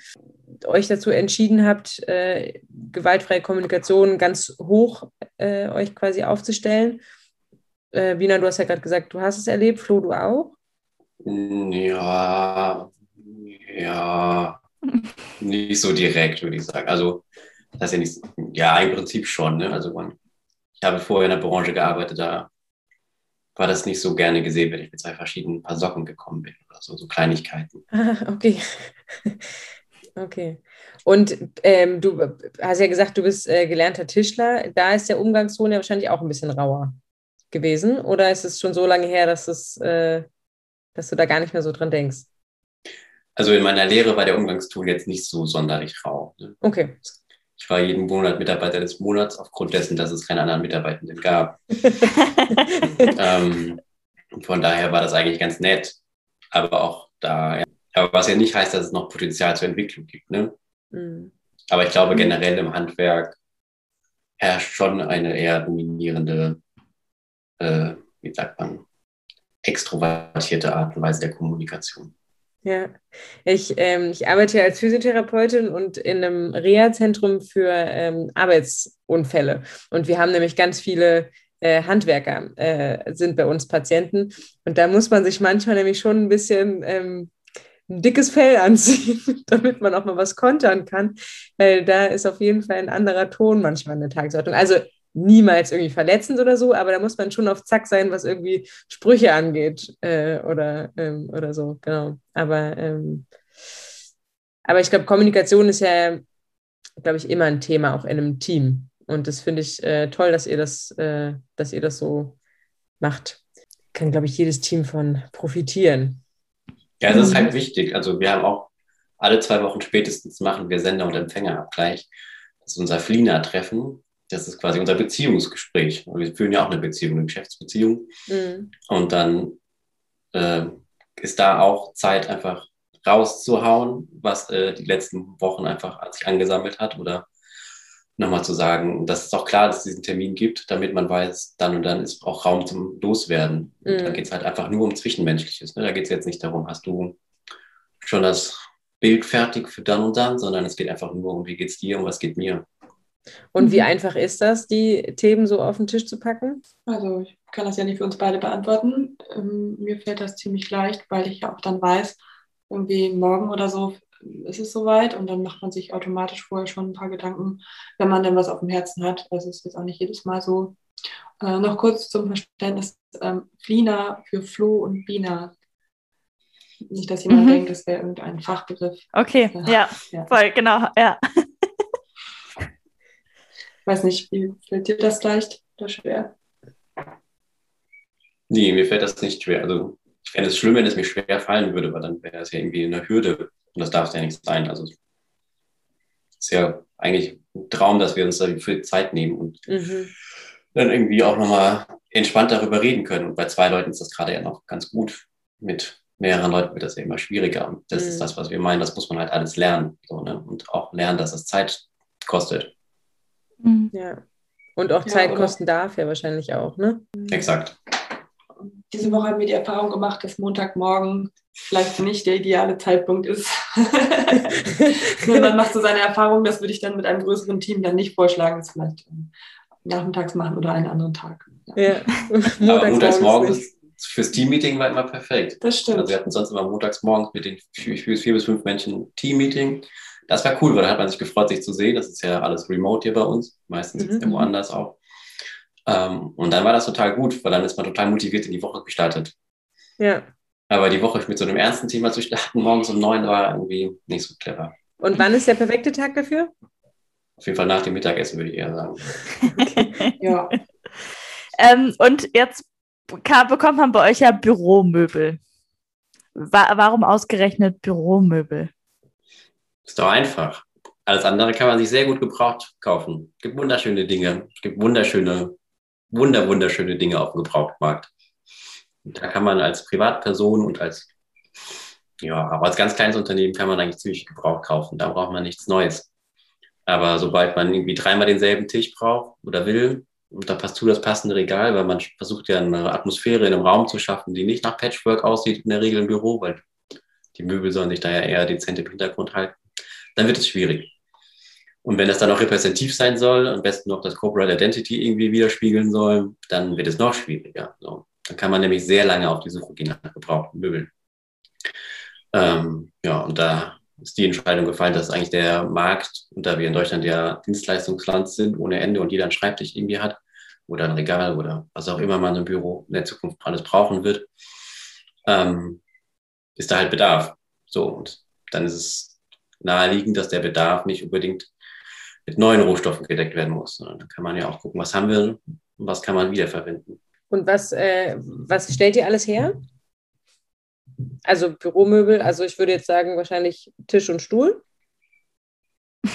euch dazu entschieden habt, äh, gewaltfreie Kommunikation ganz hoch äh, euch quasi aufzustellen. Äh, Wiener, du hast ja gerade gesagt, du hast es erlebt. Flo, du auch? Ja, ja, nicht so direkt, würde ich sagen. Also, das ist ja nicht, ja, im Prinzip schon. Ne? Also, man, ich habe vorher in der Branche gearbeitet, da war das nicht so gerne gesehen, wenn ich mit zwei verschiedenen Paar Socken gekommen bin oder so, so Kleinigkeiten. Ah, okay. Okay. Und ähm, du hast ja gesagt, du bist äh, gelernter Tischler. Da ist der Umgangston ja wahrscheinlich auch ein bisschen rauer gewesen. Oder ist es schon so lange her, dass, es, äh, dass du da gar nicht mehr so dran denkst? Also in meiner Lehre war der Umgangston jetzt nicht so sonderlich rau. Ne? Okay. Ich war jeden Monat Mitarbeiter des Monats, aufgrund dessen, dass es keine anderen Mitarbeitenden gab. ähm, von daher war das eigentlich ganz nett. Aber auch da, ja. aber was ja nicht heißt, dass es noch Potenzial zur Entwicklung gibt. Ne? Mhm. Aber ich glaube, generell im Handwerk herrscht schon eine eher dominierende, äh, wie sagt man, extrovertierte Art und Weise der Kommunikation. Ja, ich, ähm, ich arbeite als Physiotherapeutin und in einem Reha-Zentrum für ähm, Arbeitsunfälle. Und wir haben nämlich ganz viele äh, Handwerker, äh, sind bei uns Patienten. Und da muss man sich manchmal nämlich schon ein bisschen ähm, ein dickes Fell anziehen, damit man auch mal was kontern kann. Weil da ist auf jeden Fall ein anderer Ton manchmal in der Tagesordnung. Also niemals irgendwie verletzend oder so, aber da muss man schon auf Zack sein, was irgendwie Sprüche angeht äh, oder, ähm, oder so, genau. Aber, ähm, aber ich glaube, Kommunikation ist ja, glaube ich, immer ein Thema, auch in einem Team. Und das finde ich äh, toll, dass ihr das, äh, dass ihr das so macht. Kann, glaube ich, jedes Team von profitieren. Ja, das ist halt wichtig. Also wir haben auch alle zwei Wochen spätestens machen wir Sender- und Empfängerabgleich. Das ist unser Flina-Treffen. Das ist quasi unser Beziehungsgespräch. Wir führen ja auch eine Beziehung, eine Geschäftsbeziehung. Mhm. Und dann äh, ist da auch Zeit, einfach rauszuhauen, was äh, die letzten Wochen einfach sich angesammelt hat oder nochmal zu sagen, dass es auch klar, dass es diesen Termin gibt, damit man weiß, dann und dann ist auch Raum zum Loswerden. Mhm. da geht es halt einfach nur um Zwischenmenschliches. Ne? Da geht es jetzt nicht darum, hast du schon das Bild fertig für dann und dann, sondern es geht einfach nur um, wie geht's dir und was geht mir. Und wie Mhm. einfach ist das, die Themen so auf den Tisch zu packen? Also ich kann das ja nicht für uns beide beantworten. Ähm, mir fällt das ziemlich leicht, weil ich ja auch dann weiß, irgendwie morgen oder so ist es soweit und dann macht man sich automatisch vorher schon ein paar Gedanken, wenn man dann was auf dem Herzen hat. Also es ist jetzt auch nicht jedes Mal so. Äh, noch kurz zum Verständnis, ähm, Flina für Flo und Bina. Nicht, dass jemand Mhm. denkt, das wäre irgendein Fachbegriff. Okay, ja, Ja. voll, genau, ja. Weiß nicht, wie fällt dir das leicht oder schwer? Nee, mir fällt das nicht schwer. Also ich fände es schlimm, wenn es mir schwer fallen würde, weil dann wäre es ja irgendwie eine Hürde. Und das darf es ja nicht sein. Also es ist ja eigentlich ein Traum, dass wir uns dafür Zeit nehmen und Mhm. dann irgendwie auch nochmal entspannt darüber reden können. Und bei zwei Leuten ist das gerade ja noch ganz gut. Mit mehreren Leuten wird das ja immer schwieriger. Und das Mhm. ist das, was wir meinen. Das muss man halt alles lernen. So, ne? Und auch lernen, dass es Zeit kostet. Mhm. Ja. Und auch Ja, Zeit oder- kosten darf ja wahrscheinlich auch, ne? Exakt. Diese Woche haben wir die Erfahrung gemacht, dass Montagmorgen vielleicht nicht der ideale Zeitpunkt ist. Man macht so seine Erfahrung, das würde ich dann mit einem größeren Team dann nicht vorschlagen, es vielleicht ähm, nachmittags machen oder einen anderen Tag. Ja. Ja. Aber montags morgens nicht. ist fürs Teammeeting war immer perfekt. Das stimmt. Also wir hatten sonst immer montags morgens mit den vier, vier vier bis fünf Menschen Team-Meeting. Das war cool, weil da hat man sich gefreut, sich zu sehen. Das ist ja alles remote hier bei uns. Meistens Mhm. sitzt er woanders auch. Ähm, und dann war das total gut, weil dann ist man total motiviert in die Woche gestartet. Ja. Aber die Woche mit so einem ernsten Thema zu starten, morgens um neun, war irgendwie nicht so clever. Und wann ist der perfekte Tag dafür? Auf jeden Fall nach dem Mittagessen, würde ich eher sagen. Ja. Ähm, und jetzt bekommt man bei euch ja Büromöbel. Wa warum ausgerechnet Büromöbel? Ist doch einfach. Alles andere kann man sich sehr gut gebraucht kaufen. Es gibt wunderschöne Dinge. Es gibt wunderschöne, wunder, wunderschöne Dinge auf dem Gebrauchtmarkt. Und da kann man als Privatperson und als, ja, aber als ganz kleines Unternehmen kann man eigentlich ziemlich gebraucht kaufen. Da braucht man nichts Neues. Aber sobald man irgendwie dreimal denselben Tisch braucht oder will, und da passt zu das passende Regal, weil man versucht ja eine Atmosphäre in einem Raum zu schaffen, die nicht nach Patchwork aussieht in der Regel im Büro, weil die Möbel sollen sich da ja eher dezent im Hintergrund halten, dann wird es schwierig. Und wenn das dann auch repräsentativ sein soll, am besten noch das Corporate Identity irgendwie widerspiegeln soll, dann wird es noch schwieriger. So. Dann kann man nämlich sehr lange auf die Suche gehen nach gebrauchten Möbeln. Ähm, ja, und da ist die Entscheidung gefallen, dass eigentlich der Markt, und da wir in Deutschland ja Dienstleistungsland sind ohne Ende und jeder einen Schreibtisch irgendwie hat oder ein Regal oder was auch immer man im Büro in der Zukunft alles brauchen wird, ähm, ist da halt Bedarf. So, und dann ist es naheliegend, dass der Bedarf nicht unbedingt mit neuen Rohstoffen gedeckt werden muss. sondern Dann kann man ja auch gucken, was haben wir und was kann man wiederverwenden. Und was, äh, was stellt ihr alles her? Also Büromöbel, also ich würde jetzt sagen, wahrscheinlich Tisch und Stuhl.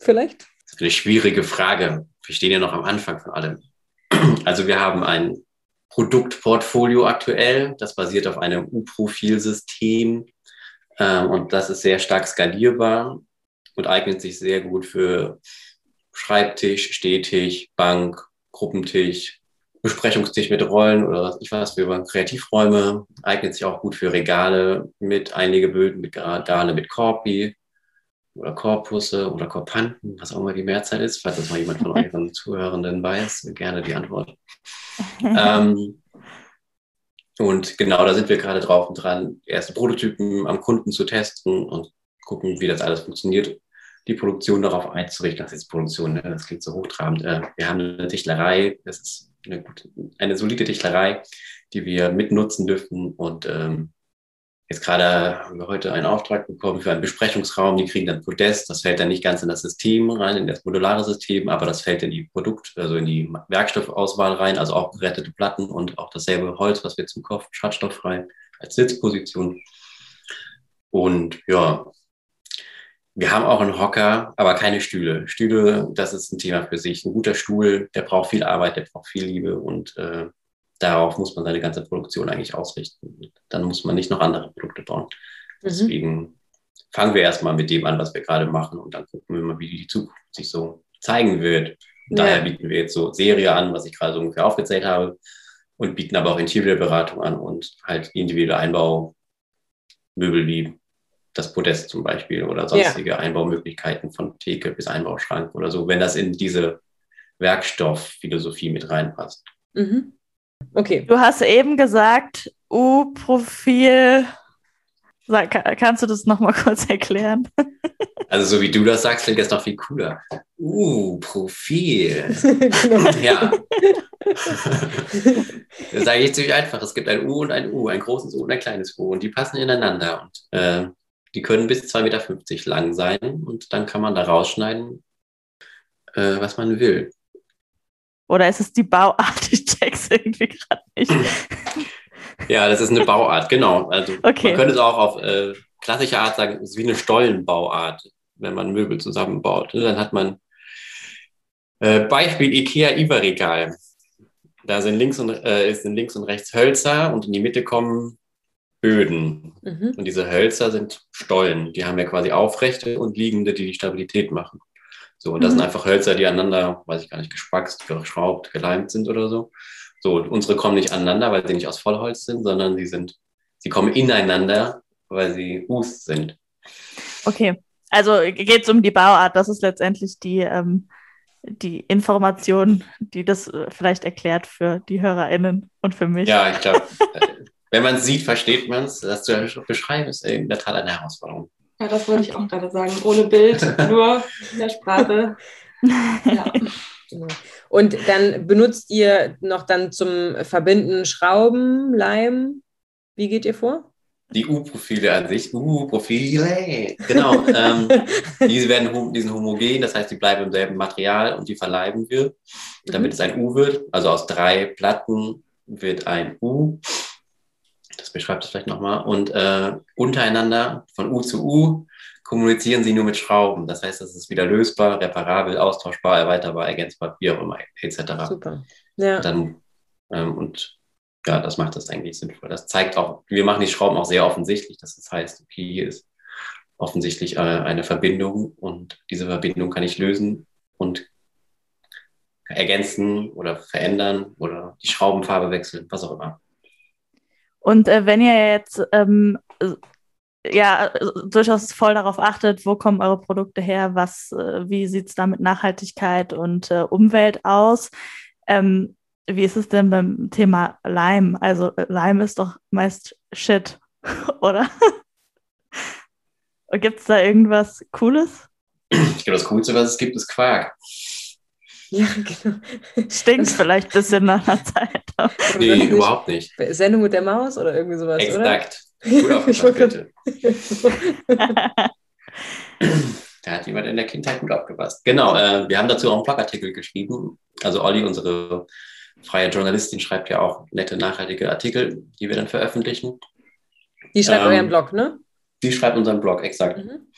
Vielleicht? Das ist eine schwierige Frage. Wir stehen ja noch am Anfang von allem. Also wir haben ein Produktportfolio aktuell, das basiert auf einem U-Profil-System und das ist sehr stark skalierbar und eignet sich sehr gut für Schreibtisch, Stehtisch, Bank, Gruppentisch, Besprechungstisch mit Rollen oder was ich weiß, für Kreativräume, eignet sich auch gut für Regale mit Einlegeböden, mit Regale mit Korpi oder Korpusse oder Korpanten, was auch immer die Mehrzahl ist, falls das mal jemand von euren Zuhörenden weiß, gerne die Antwort. ähm, und genau, da sind wir gerade drauf und dran, erste Prototypen am Kunden zu testen und gucken, wie das alles funktioniert. Die Produktion darauf einzurichten, das ist Produktion, ne? das klingt so hochtrabend. Äh, wir haben eine Tischlerei, das ist eine, gute, eine solide Tischlerei, die wir mitnutzen dürfen. Und ähm, jetzt gerade haben wir heute einen Auftrag bekommen für einen Besprechungsraum. Die kriegen dann Podest. Das fällt dann nicht ganz in das System rein, in das modulare System, aber das fällt in die Produkt-, also in die Werkstoffauswahl rein, also auch gerettete Platten und auch dasselbe Holz, was wir zum Kopf schadstofffrei als Sitzposition. Und ja, wir haben auch einen Hocker, aber keine Stühle. Stühle, das ist ein Thema für sich. Ein guter Stuhl, der braucht viel Arbeit, der braucht viel Liebe und äh, darauf muss man seine ganze Produktion eigentlich ausrichten. Dann muss man nicht noch andere Produkte bauen. Mhm. Deswegen fangen wir erstmal mit dem an, was wir gerade machen und dann gucken wir mal, wie die Zukunft sich so zeigen wird. Und Ja. daher bieten wir jetzt so Serie an, was ich gerade so ungefähr aufgezählt habe und bieten aber auch Interior-Beratung an und halt individuelle Einbaumöbel wie das Podest zum Beispiel oder sonstige Einbaumöglichkeiten von Theke bis Einbauschrank oder so, wenn das in diese Werkstoffphilosophie mit reinpasst. Mhm. Okay. Du hast eben gesagt, U-Profil. Kannst du das nochmal kurz erklären? Also so wie du das sagst, klingt das noch viel cooler. Uh, Profil. genau. Ja. das sage ich ziemlich einfach. Es gibt ein U und ein U, ein großes U und ein kleines U und die passen ineinander und äh, die können bis 2,50 Meter lang sein und dann kann man da rausschneiden, äh, was man will. Oder ist es die Bauart? Ich check's irgendwie gerade nicht. Ja, das ist eine Bauart, genau. Also Okay. man könnte es auch auf äh, klassische Art sagen, es ist wie eine Stollenbauart, wenn man Möbel zusammenbaut. Ne? Dann hat man äh, Beispiel IKEA Iberregal. Da sind links und äh, sind links und rechts Hölzer und in die Mitte kommen Böden. Mhm. Und diese Hölzer sind Stollen. Die haben ja quasi aufrechte und liegende, die die Stabilität machen. So, und das Mhm. sind einfach Hölzer, die aneinander, weiß ich gar nicht, gespackst, geschraubt, geleimt sind oder so. So, und unsere kommen nicht aneinander, weil sie nicht aus Vollholz sind, sondern sie sind, sie kommen ineinander, weil sie Us sind. Okay. Also geht es um die Bauart. Das ist letztendlich die, ähm, die Information, die das äh, vielleicht erklärt für die HörerInnen und für mich. Ja, ich glaube, wenn man es sieht, versteht man es. Das zu beschreiben ist in der Tat eine Herausforderung. Ja, das wollte ich auch gerade sagen. Ohne Bild, nur in der Sprache. Ja. Und dann benutzt ihr noch dann zum Verbinden Schrauben, Leim. Wie geht ihr vor? Die U-Profile an sich, U-Profile, genau. ähm, diese werden die sind homogen, das heißt, die bleiben im selben Material und die verleiben wir, damit es ein U wird. Also aus drei Platten wird ein U. Das beschreibt es vielleicht nochmal. Und äh, untereinander, von U zu U, kommunizieren sie nur mit Schrauben. Das heißt, es ist wieder lösbar, reparabel, austauschbar, erweiterbar, ergänzbar, wie auch immer, etc. Super. Ja. Dann, ähm, und ja, das macht das eigentlich sinnvoll. Das zeigt auch, wir machen die Schrauben auch sehr offensichtlich, dass das heißt, okay, hier ist offensichtlich äh, eine Verbindung und diese Verbindung kann ich lösen und ergänzen oder verändern oder die Schraubenfarbe wechseln, was auch immer. Und äh, wenn ihr jetzt ähm, äh, ja äh, durchaus voll darauf achtet, wo kommen eure Produkte her, was, äh, wie sieht es da mit Nachhaltigkeit und äh, Umwelt aus? Ähm, wie ist es denn beim Thema Leim? Also äh, Leim ist doch meist Shit, oder? Gibt es da irgendwas Cooles? Ich glaube, das Coolste, was es gibt, ist Quark. Ja, genau. Stinkt vielleicht ein bisschen nach einer Zeit. Nee, nicht? überhaupt nicht. Sendung mit der Maus oder irgendwie sowas, Exakt. Gut oder? Ich aufgepasst, wollte bitte. Da hat jemand in der Kindheit gut aufgepasst. Genau, äh, wir haben dazu auch einen Blogartikel geschrieben. Also Olli, unsere freie Journalistin, schreibt ja auch nette, nachhaltige Artikel, die wir dann veröffentlichen. Die schreibt Ähm, euren Blog, ne? Die schreibt unseren Blog, exakt. Mhm.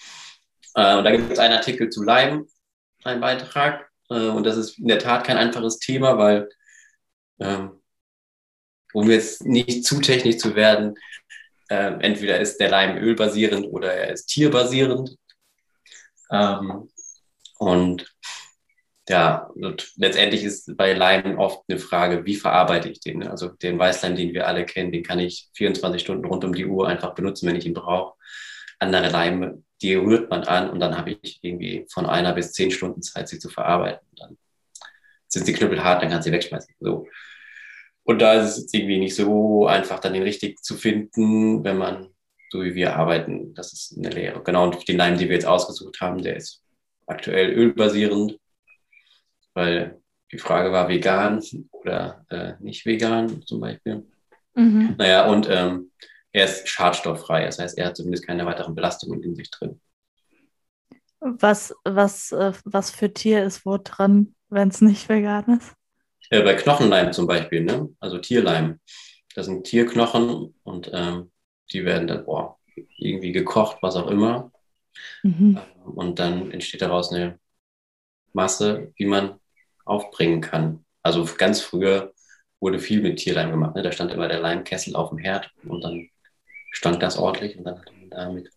Äh, und da gibt es einen Artikel zu Leim, einen Beitrag. Äh, und das ist in der Tat kein einfaches Thema, weil, ähm, um jetzt nicht zu technisch zu werden, ähm, entweder ist der Leim ölbasierend oder er ist tierbasierend. Ähm, und ja, und letztendlich ist bei Leim oft eine Frage, wie verarbeite ich den? Also den Weißleim, den wir alle kennen, den kann ich 24 Stunden rund um die Uhr einfach benutzen, wenn ich ihn brauche. Andere Leime, die rührt man an und dann habe ich irgendwie von einer bis zehn Stunden Zeit, sie zu verarbeiten. Dann sind sie knüppelhart, dann kannst du sie wegschmeißen. So. Und da ist es irgendwie nicht so einfach, dann den richtig zu finden, wenn man so wie wir arbeiten. Das ist eine Lehre. Genau, und den Leim, den wir jetzt ausgesucht haben, der ist aktuell ölbasierend, weil die Frage war vegan oder äh, nicht vegan zum Beispiel. mhm. Naja, und ähm, er ist schadstofffrei, das heißt, er hat zumindest keine weiteren Belastungen in sich drin. Was, was, äh, was für Tier ist wo dran, wenn es nicht vegan ist? Äh, bei Knochenleim zum Beispiel, ne? also Tierleim. Das sind Tierknochen und ähm, die werden dann boah, irgendwie gekocht, was auch immer. Mhm. Und dann entsteht daraus eine Masse, die man aufbringen kann. Also ganz früher wurde viel mit Tierleim gemacht. Ne? Da stand immer der Leimkessel auf dem Herd und dann stank das ordentlich und dann hat man damit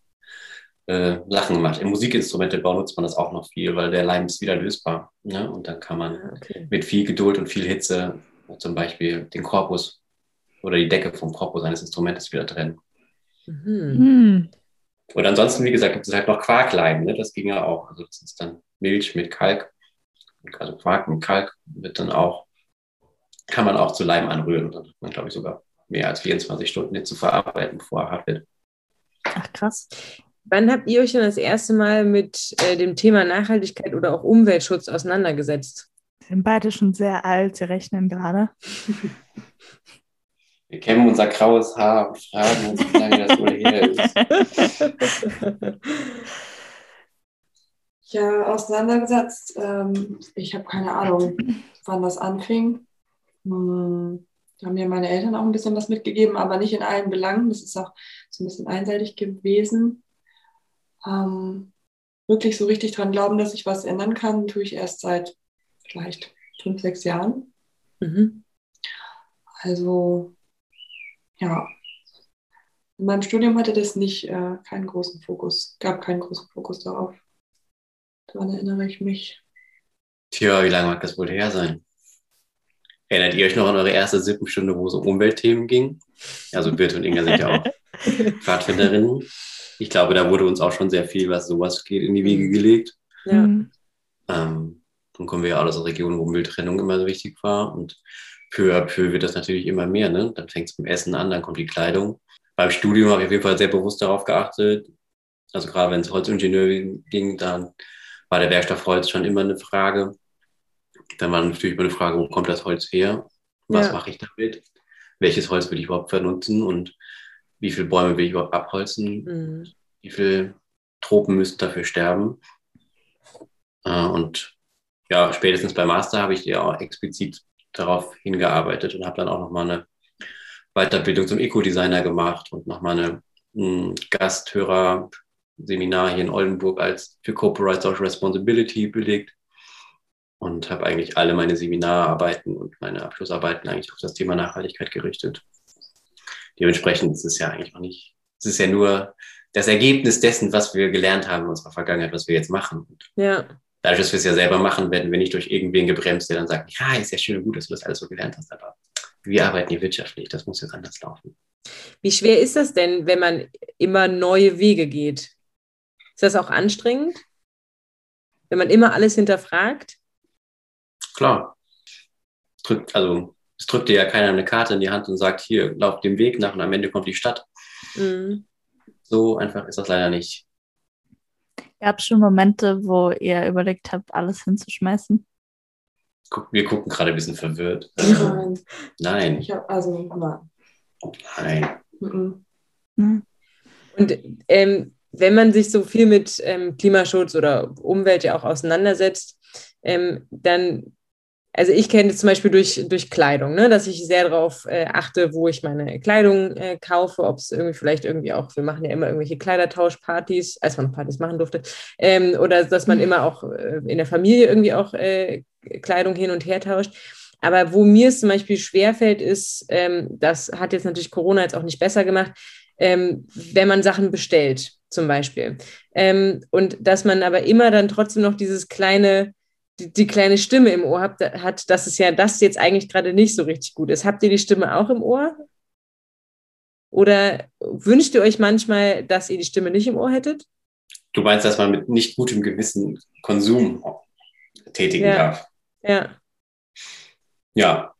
äh, Sachen gemacht. Im Musikinstrumentebau nutzt man das auch noch viel, weil der Leim ist wieder lösbar. Ne? Und dann kann man Ah, okay. mit viel Geduld und viel Hitze zum Beispiel den Korpus oder die Decke vom Korpus eines Instrumentes wieder trennen. Mhm. Hm. Und ansonsten, wie gesagt, gibt es halt noch Quarkleim, ne? das ging ja auch. Also das ist dann Milch mit Kalk, also Quark mit Kalk wird dann auch, kann man auch zu Leim anrühren. Und dann hat man, glaube ich, sogar mehr als 24 Stunden nicht zu verarbeiten, bevor er hart wird. Ach, krass. Wann habt ihr euch denn das erste Mal mit äh, dem Thema Nachhaltigkeit oder auch Umweltschutz auseinandergesetzt? Wir sind beide schon sehr alt, sie rechnen gerade. Wir kämmen unser graues Haar und fragen uns, wie lange das wohl her ist. Ja, auseinandergesetzt. Ähm, ich habe keine Ahnung, wann das anfing. Hm, haben mir meine Eltern auch ein bisschen was mitgegeben, aber nicht in allen Belangen. Das ist auch so ein bisschen einseitig gewesen. Ähm, wirklich so richtig dran glauben, dass ich was ändern kann, tue ich erst seit vielleicht fünf, sechs Jahren. Mhm. Also, ja. In meinem Studium hatte das nicht äh, keinen großen Fokus, gab keinen großen Fokus darauf. Daran erinnere ich mich. Tja, wie lange mag das wohl her sein? Erinnert ihr euch noch an eure erste Sippenstunde, wo es um Umweltthemen ging? Also Birte und Inga sind ja auch Pfadfinderinnen. Ich glaube, da wurde uns auch schon sehr viel, was sowas geht, in die Wiege gelegt. Ja. Mhm. Ähm, dann kommen wir ja alle aus Regionen, wo Mülltrennung immer so wichtig war. Und peu à peu wird das natürlich immer mehr. Ne? Dann fängt es beim Essen an, dann kommt die Kleidung. Beim Studium habe ich auf jeden Fall sehr bewusst darauf geachtet. Also gerade wenn es Holzingenieur ging, dann war der Werkstoff Holz schon immer eine Frage. Dann war natürlich immer eine Frage, wo kommt das Holz her? Was Ja. mache ich damit? Welches Holz will ich überhaupt benutzen? Und wie viele Bäume will ich überhaupt abholzen? Mhm. wie viele Tropen müssen dafür sterben. Äh, und ja, spätestens beim Master habe ich ja auch explizit darauf hingearbeitet und habe dann auch nochmal eine Weiterbildung zum Eco-Designer gemacht und nochmal eine mh, Gasthörer-Seminar hier in Oldenburg als für Corporate Social Responsibility belegt und habe eigentlich alle meine Seminararbeiten und meine Abschlussarbeiten eigentlich auf das Thema Nachhaltigkeit gerichtet. Dementsprechend ist es ja eigentlich noch nicht, es ist ja nur das Ergebnis dessen, was wir gelernt haben in unserer Vergangenheit, was wir jetzt machen. Und Ja. dadurch, dass wir es ja selber machen, werden wir nicht durch irgendwen gebremst, der dann sagt, ja, ist ja schön und gut, dass du das alles so gelernt hast, aber wir arbeiten hier wirtschaftlich, das muss jetzt anders laufen. Wie schwer ist das denn, wenn man immer neue Wege geht? Ist das auch anstrengend? Wenn man immer alles hinterfragt? Klar. Es drückt, also es drückt dir ja keiner eine Karte in die Hand und sagt, hier, lauf den Weg nach und am Ende kommt die Stadt. Mhm. So einfach ist das leider nicht. Gab es schon Momente, wo ihr überlegt habt, alles hinzuschmeißen? Guck, wir gucken gerade ein bisschen verwirrt. Nein, Nein, ich habe also, nein. nein. Mhm. Hm. Und ähm, wenn man sich so viel mit ähm, Klimaschutz oder Umwelt ja auch auseinandersetzt, ähm, dann, also ich kenne zum Beispiel durch, durch Kleidung, ne, dass ich sehr darauf äh, achte, wo ich meine Kleidung äh, kaufe, ob es irgendwie vielleicht irgendwie auch, wir machen ja immer irgendwelche Kleidertauschpartys, als man noch Partys machen durfte, ähm, oder dass man immer auch äh, in der Familie irgendwie auch äh, Kleidung hin und her tauscht. Aber wo mir es zum Beispiel schwerfällt, ist, ähm, das hat jetzt natürlich Corona jetzt auch nicht besser gemacht, ähm, wenn man Sachen bestellt, zum Beispiel. Ähm, und dass man aber immer dann trotzdem noch dieses kleine, die, die kleine Stimme im Ohr hat, hat, dass es ja das jetzt eigentlich gerade nicht so richtig gut ist. Habt ihr die Stimme auch im Ohr? Oder wünscht ihr euch manchmal, dass ihr die Stimme nicht im Ohr hättet? Du meinst, dass man mit nicht gutem Gewissen Konsum tätigen Ja. darf? Ja. Ja.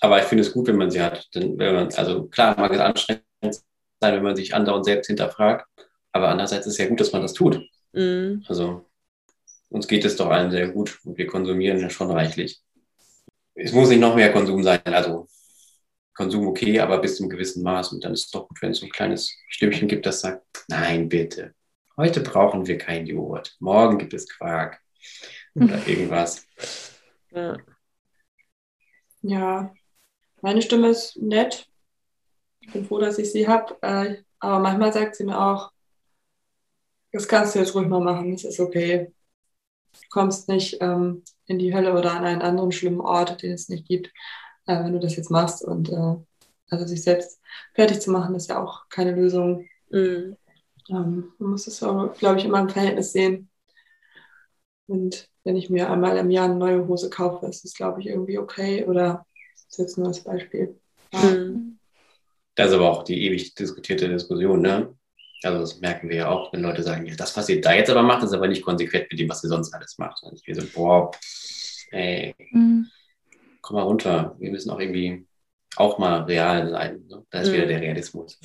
Aber ich finde es gut, wenn man sie hat. Denn wenn man, also klar mag es anstrengend sein, wenn man sich andauernd selbst hinterfragt. Aber andererseits ist es ja gut, dass man das tut. Mhm. Also uns geht es doch allen sehr gut und wir konsumieren ja schon reichlich. Es muss nicht noch mehr Konsum sein. Also Konsum okay, aber bis zu einem gewissen Maß. Und dann ist es doch gut, wenn es so ein kleines Stimmchen gibt, das sagt, nein, bitte. Heute brauchen wir kein Joghurt. Morgen gibt es Quark oder irgendwas. Ja. Ja, meine Stimme ist nett. Ich bin froh, dass ich sie habe. Äh, aber manchmal sagt sie mir auch, das kannst du jetzt ruhig mal machen, das ist okay. Du kommst nicht ähm, in die Hölle oder an einen anderen schlimmen Ort, den es nicht gibt, äh, wenn du das jetzt machst. Und äh, also sich selbst fertig zu machen, ist ja auch keine Lösung. Mhm. Ähm, man muss es, glaube ich, immer im Verhältnis sehen. Und wenn ich mir einmal im Jahr eine neue Hose kaufe, ist es, glaube ich, irgendwie okay. Oder das ist jetzt nur als Beispiel. Ja. Mhm. Das ist aber auch die ewig diskutierte Diskussion, ne? Also das merken wir ja auch, wenn Leute sagen, ja, das, was ihr da jetzt aber macht, ist aber nicht konsequent mit dem, was ihr sonst alles macht. Und ich bin so, boah, ey, Mhm. komm mal runter. Wir müssen auch irgendwie auch mal real sein. Ne? Da ist Mhm. wieder der Realismus.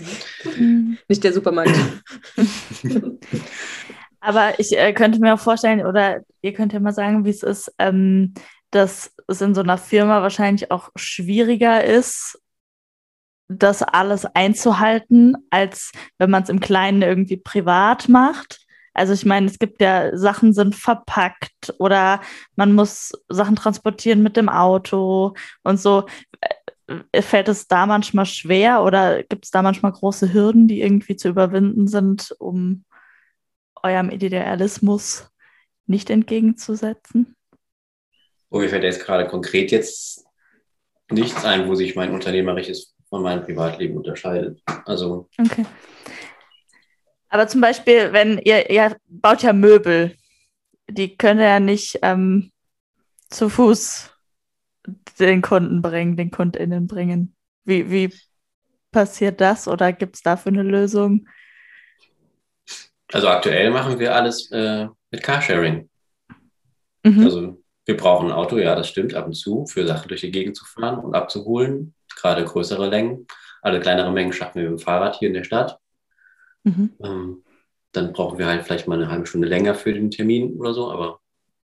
Mhm. Nicht der Supermarkt. Aber ich äh, könnte mir auch vorstellen, oder ihr könnt ja mal sagen, wie es ist, ähm, dass es in so einer Firma wahrscheinlich auch schwieriger ist, das alles einzuhalten, als wenn man es im Kleinen irgendwie privat macht. Also ich meine, es gibt ja Sachen sind verpackt oder man muss Sachen transportieren mit dem Auto und so. Äh, Fällt es da manchmal schwer oder gibt es da manchmal große Hürden, die irgendwie zu überwinden sind, um eurem Idealismus nicht entgegenzusetzen? Wo mir fällt jetzt gerade konkret jetzt nichts ein, wo sich mein unternehmerisches von meinem Privatleben unterscheidet. Also Okay. Aber zum Beispiel, wenn ihr, ihr baut ja Möbel, die könnt ihr ja nicht ähm, zu Fuß den Kunden bringen, den KundInnen bringen. Wie, wie passiert das oder gibt es dafür eine Lösung? Also aktuell machen wir alles äh, mit Carsharing. Mhm. Also wir brauchen ein Auto, ja, das stimmt, ab und zu, für Sachen durch die Gegend zu fahren und abzuholen, gerade größere Längen. Alle kleinere Mengen schaffen wir mit dem Fahrrad hier in der Stadt. Mhm. Ähm, dann brauchen wir halt vielleicht mal eine halbe Stunde länger für den Termin oder so, aber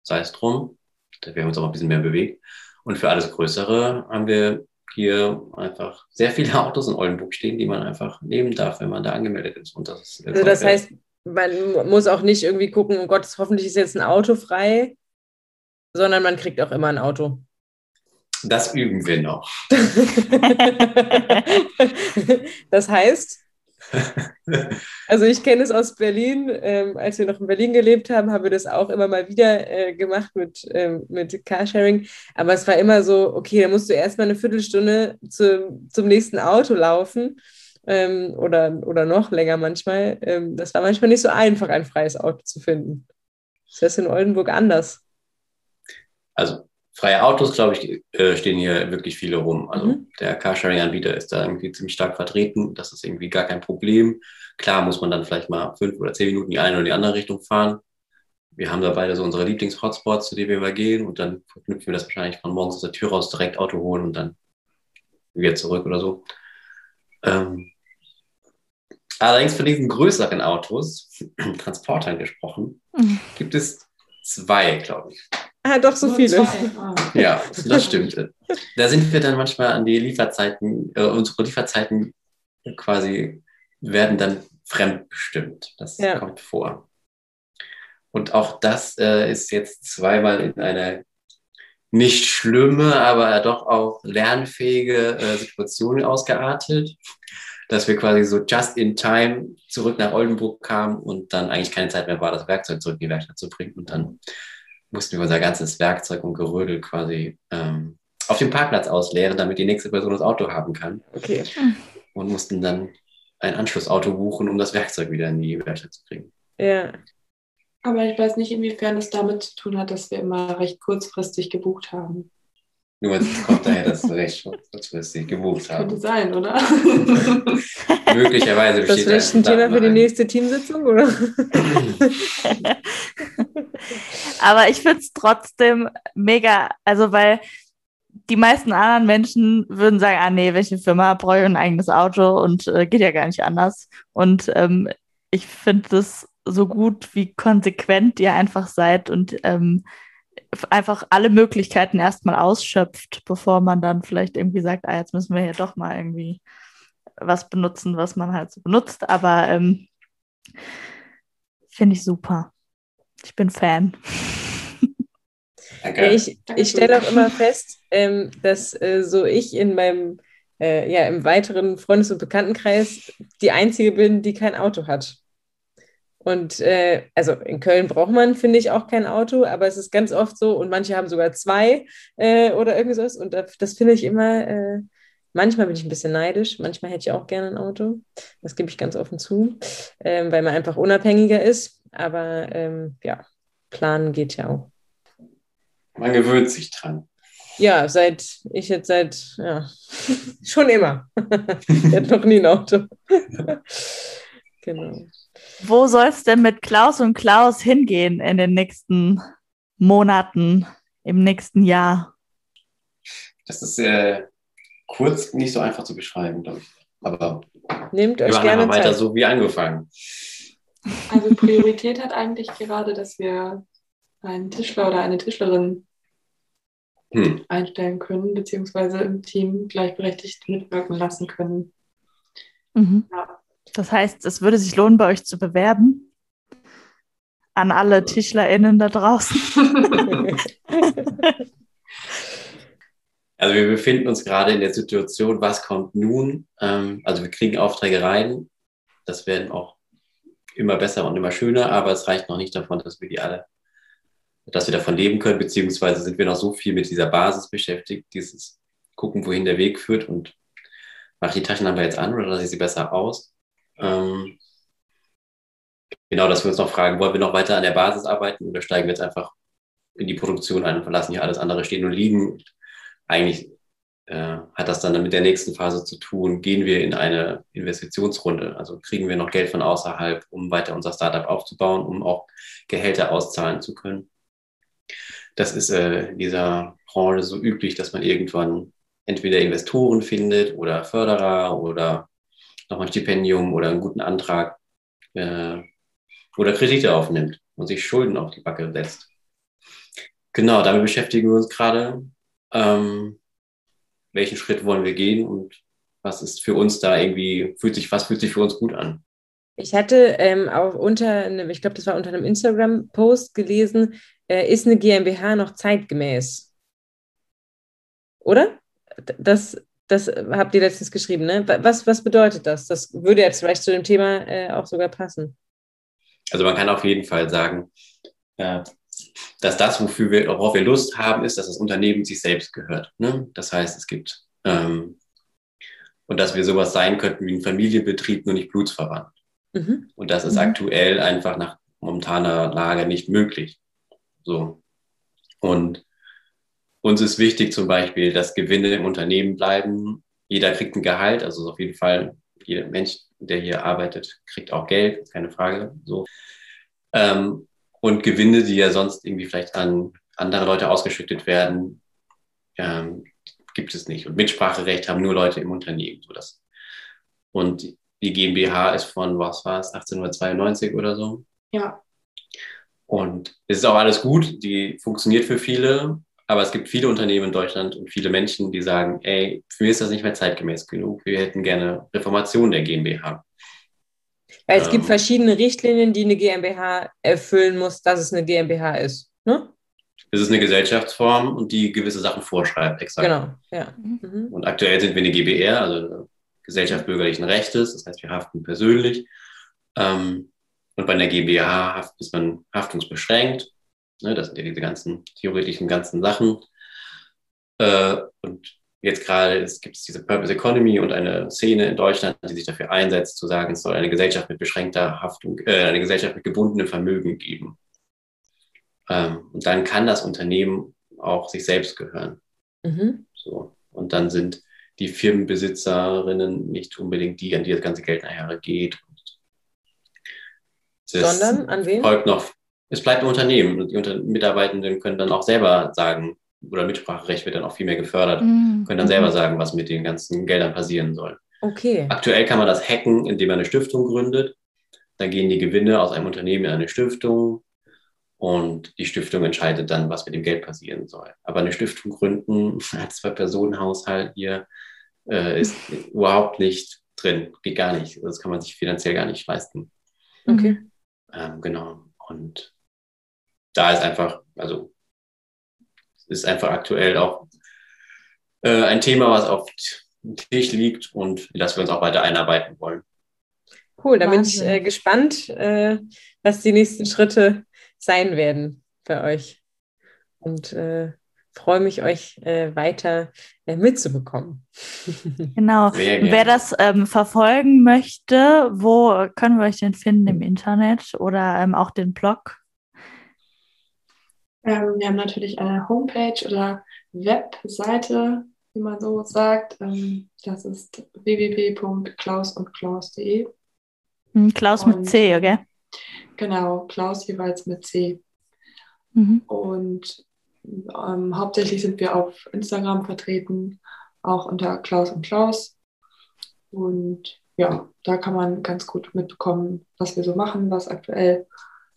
sei es drum. Da werden wir uns auch ein bisschen mehr bewegt. Und für alles Größere haben wir hier einfach sehr viele Autos in Oldenburg stehen, die man einfach nehmen darf, wenn man da angemeldet ist. Und das ist Also das heißt, man muss auch nicht irgendwie gucken, oh Gott, hoffentlich ist jetzt ein Auto frei, sondern man kriegt auch immer ein Auto. Das üben wir noch. das heißt, also ich kenne es aus Berlin. Ähm, als wir noch in Berlin gelebt haben, haben wir das auch immer mal wieder äh, gemacht mit, ähm, mit Carsharing. Aber es war immer so, okay, da musst du erstmal eine Viertelstunde zu, zum nächsten Auto laufen ähm, oder, oder noch länger manchmal. Ähm, das war manchmal nicht so einfach, ein freies Auto zu finden. Ist das in Oldenburg anders? Also freie Autos, glaube ich, äh, stehen hier wirklich viele rum. Also Mhm. der Carsharing-Anbieter ist da irgendwie ziemlich stark vertreten. Das ist irgendwie gar kein Problem. Klar muss man dann vielleicht mal fünf oder zehn Minuten die eine oder die andere Richtung fahren. Wir haben da beide so unsere Lieblings-Hotspots, zu denen wir mal gehen und dann verknüpfen wir das wahrscheinlich von morgens aus der Tür raus direkt Auto holen und dann wieder zurück oder so. Ähm, allerdings von diesen größeren Autos, Transportern gesprochen, Mhm. gibt es zwei, glaube ich. Ah, doch, so Nur viele. Ah. Ja, das stimmt. Da sind wir dann manchmal an die Lieferzeiten, äh, unsere Lieferzeiten quasi werden dann fremdbestimmt. Das Ja. kommt vor. Und auch das äh, ist jetzt zweimal in eine nicht schlimme, aber doch auch lernfähige äh, Situation ausgeartet, dass wir quasi so just in time zurück nach Oldenburg kamen und dann eigentlich keine Zeit mehr war, das Werkzeug zurück in die Werkstatt zu bringen. Und dann mussten wir unser ganzes Werkzeug und Gerödel quasi ähm, auf dem Parkplatz ausleeren, damit die nächste Person das Auto haben kann. Okay. Und mussten dann ein Anschlussauto buchen, um das Werkzeug wieder in die Werkstatt zu kriegen. Ja. Aber ich weiß nicht, inwiefern es damit zu tun hat, dass wir immer recht kurzfristig gebucht haben. Nur es kommt daher, dass wir recht kurzfristig gebucht Könnte haben. sein, oder? Möglicherweise Das besteht vielleicht ein Thema für die nächste Teamsitzung, oder? Aber ich finde es trotzdem mega, also weil die meisten anderen Menschen würden sagen, ah nee, welche Firma brauche ich ein eigenes Auto und äh, geht ja gar nicht anders. Und ähm, ich finde das so gut, wie konsequent ihr einfach seid und ähm, einfach alle Möglichkeiten erstmal ausschöpft, bevor man dann vielleicht irgendwie sagt, ah, jetzt müssen wir ja doch mal irgendwie was benutzen, was man halt so benutzt. Aber ähm, finde ich super. Ich bin Fan. Danke. Ich ich stelle auch immer fest, ähm, dass äh, so ich in meinem äh, ja, im weiteren Freundes- und Bekanntenkreis die Einzige bin, die kein Auto hat. Und äh, also in Köln braucht man, finde ich, auch kein Auto, aber es ist ganz oft so und manche haben sogar zwei äh, oder irgendwas. Und das, das finde ich immer, äh, manchmal bin ich ein bisschen neidisch, manchmal hätte ich auch gerne ein Auto. Das gebe ich ganz offen zu, ähm, weil man einfach unabhängiger ist. Aber ähm, ja, planen geht ja auch. Man gewöhnt sich dran. Ja, seit ich jetzt seit, ja, schon immer. ich hatte noch nie ein Auto. Genau. Wo soll es denn mit Klaus und Klaus hingehen in den nächsten Monaten, im nächsten Jahr? Das ist äh, kurz nicht so einfach zu beschreiben, glaube ich. Aber Nehmt wir euch gerne weiter Zeit. so wie angefangen. Also Priorität hat eigentlich gerade, dass wir einen Tischler oder eine Tischlerin Hm. einstellen können, beziehungsweise im Team gleichberechtigt mitwirken lassen können. Mhm. Ja. Das heißt, es würde sich lohnen, bei euch zu bewerben. An alle TischlerInnen da draußen. Also wir befinden uns gerade in der Situation, was kommt nun? Ähm, also wir kriegen Aufträge rein. Das werden auch immer besser und immer schöner, aber es reicht noch nicht davon, dass wir die alle, dass wir davon leben können, beziehungsweise sind wir noch so viel mit dieser Basis beschäftigt, dieses gucken, wohin der Weg führt und mache ich die Taschenlampe jetzt an oder lasse ich sie besser aus? Ähm, genau, dass wir uns noch fragen, wollen wir noch weiter an der Basis arbeiten oder steigen wir jetzt einfach in die Produktion ein und verlassen hier alles andere stehen und liegen? eigentlich äh, hat das dann mit der nächsten Phase zu tun. Gehen wir in eine Investitionsrunde? Also kriegen wir noch Geld von außerhalb, um weiter unser Startup aufzubauen, um auch Gehälter auszahlen zu können? Das ist äh, in dieser Branche so üblich, dass man irgendwann entweder Investoren findet oder Förderer oder nochmal ein Stipendium oder einen guten Antrag äh, oder Kredite aufnimmt und sich Schulden auf die Backe setzt. Genau, damit beschäftigen wir uns gerade ähm, welchen Schritt wollen wir gehen und was ist für uns da irgendwie, fühlt sich, was fühlt sich für uns gut an? Ich hatte ähm, auch unter einem, ich glaube, das war unter einem Instagram-Post gelesen, äh, ist eine GmbH noch zeitgemäß? Oder? Das, das habt ihr letztens geschrieben, ne? Was, was bedeutet das? Das würde jetzt vielleicht zu dem Thema äh, auch sogar passen. Also man kann auf jeden Fall sagen, äh, dass das, wofür wir, worauf wir Lust haben, ist, dass das Unternehmen sich selbst gehört. Ne? Das heißt, es gibt ähm, und dass wir sowas sein könnten wie ein Familienbetrieb, nur nicht blutsverwandt. Mhm. Und das ist Mhm. aktuell einfach nach momentaner Lage nicht möglich. So. Und uns ist wichtig zum Beispiel, dass Gewinne im Unternehmen bleiben. Jeder kriegt ein Gehalt, also auf jeden Fall jeder Mensch, der hier arbeitet, kriegt auch Geld, keine Frage. So. Ähm, und Gewinne, die ja sonst irgendwie vielleicht an andere Leute ausgeschüttet werden, ähm, gibt es nicht. Und Mitspracherecht haben nur Leute im Unternehmen. So das. Und die GmbH ist von, was war es, 1892 oder so. Ja, Und es ist auch alles gut, die funktioniert für viele, aber es gibt viele Unternehmen in Deutschland und viele Menschen, die sagen, ey, für mich ist das nicht mehr zeitgemäß genug. Wir hätten gerne Reformation der GmbH. Weil es gibt Ähm. verschiedene Richtlinien, die eine GmbH erfüllen muss, dass es eine GmbH ist. Ne? Es ist eine Gesellschaftsform und die gewisse Sachen vorschreibt, exakt. Genau, ja. Mhm. Und aktuell sind wir eine GBR, also eine Gesellschaft bürgerlichen Rechtes, das heißt, wir haften persönlich. Ähm, und bei einer GmbH ist man haftungsbeschränkt. Ne, das sind ja diese ganzen theoretischen ganzen Sachen. Äh, und jetzt gerade gibt es diese Purpose Economy und eine Szene in Deutschland, die sich dafür einsetzt, zu sagen, es soll eine Gesellschaft mit beschränkter Haftung, äh, eine Gesellschaft mit gebundenem Vermögen geben. Ähm, und dann kann das Unternehmen auch sich selbst gehören. Mhm. So. Und dann sind die Firmenbesitzerinnen nicht unbedingt die, an die das ganze Geld nachher geht. Es Sondern an wen? folgt noch, es bleibt ein Unternehmen und die Unter Mitarbeitenden können dann auch selber sagen, oder Mitspracherecht wird dann auch viel mehr gefördert, Mhm. können dann selber sagen, was mit den ganzen Geldern passieren soll. Okay. Aktuell kann man das hacken, indem man eine Stiftung gründet. Dann gehen die Gewinne aus einem Unternehmen in eine Stiftung und die Stiftung entscheidet dann, was mit dem Geld passieren soll. Aber eine Stiftung gründen als Zwei-Personen-Haushalt hier äh, ist überhaupt nicht drin. Geht gar nicht. Das kann man sich finanziell gar nicht leisten. Okay. Ähm, genau. Und da ist einfach, also es ist einfach aktuell auch äh, ein Thema, was auf dem Tisch liegt und in das wir uns auch weiter einarbeiten wollen. Cool, da bin ich äh, gespannt, äh, was die nächsten Schritte sein werden bei euch. Und äh, freue mich, euch äh, weiter äh, mitzubekommen. Genau. Wer das ähm, verfolgen möchte, wo können wir euch denn finden im Internet oder ähm, auch den Blog? Ähm, wir haben natürlich eine Homepage oder Webseite, wie man so sagt. Ähm, das ist www.klausundklaus.de. Hm, Klaus mit Und- C, okay? Genau, Klaus jeweils mit C. Mhm. Und ähm, hauptsächlich sind wir auf Instagram vertreten, auch unter Klaus und Klaus. Und ja, da kann man ganz gut mitbekommen, was wir so machen, was aktuell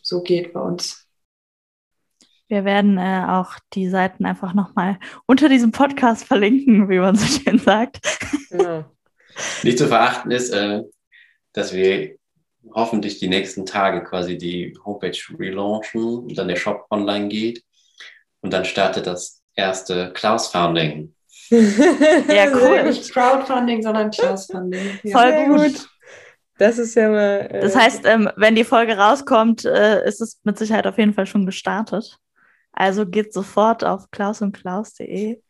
so geht bei uns. Wir werden äh, auch die Seiten einfach nochmal unter diesem Podcast verlinken, wie man so schön sagt. Genau. Nicht zu verachten ist, äh, dass wir hoffentlich die nächsten Tage quasi die Homepage relaunchen und dann der Shop online geht. Und dann startet das erste Klaus Founding. Ja, cool. Nicht Crowdfunding, sondern Klaus-Funding. Voll Sehr gut. Das ist ja mal. Äh, Das heißt, ähm, wenn die Folge rauskommt, äh, ist es mit Sicherheit auf jeden Fall schon gestartet. Also geht sofort auf klausundklaus.de.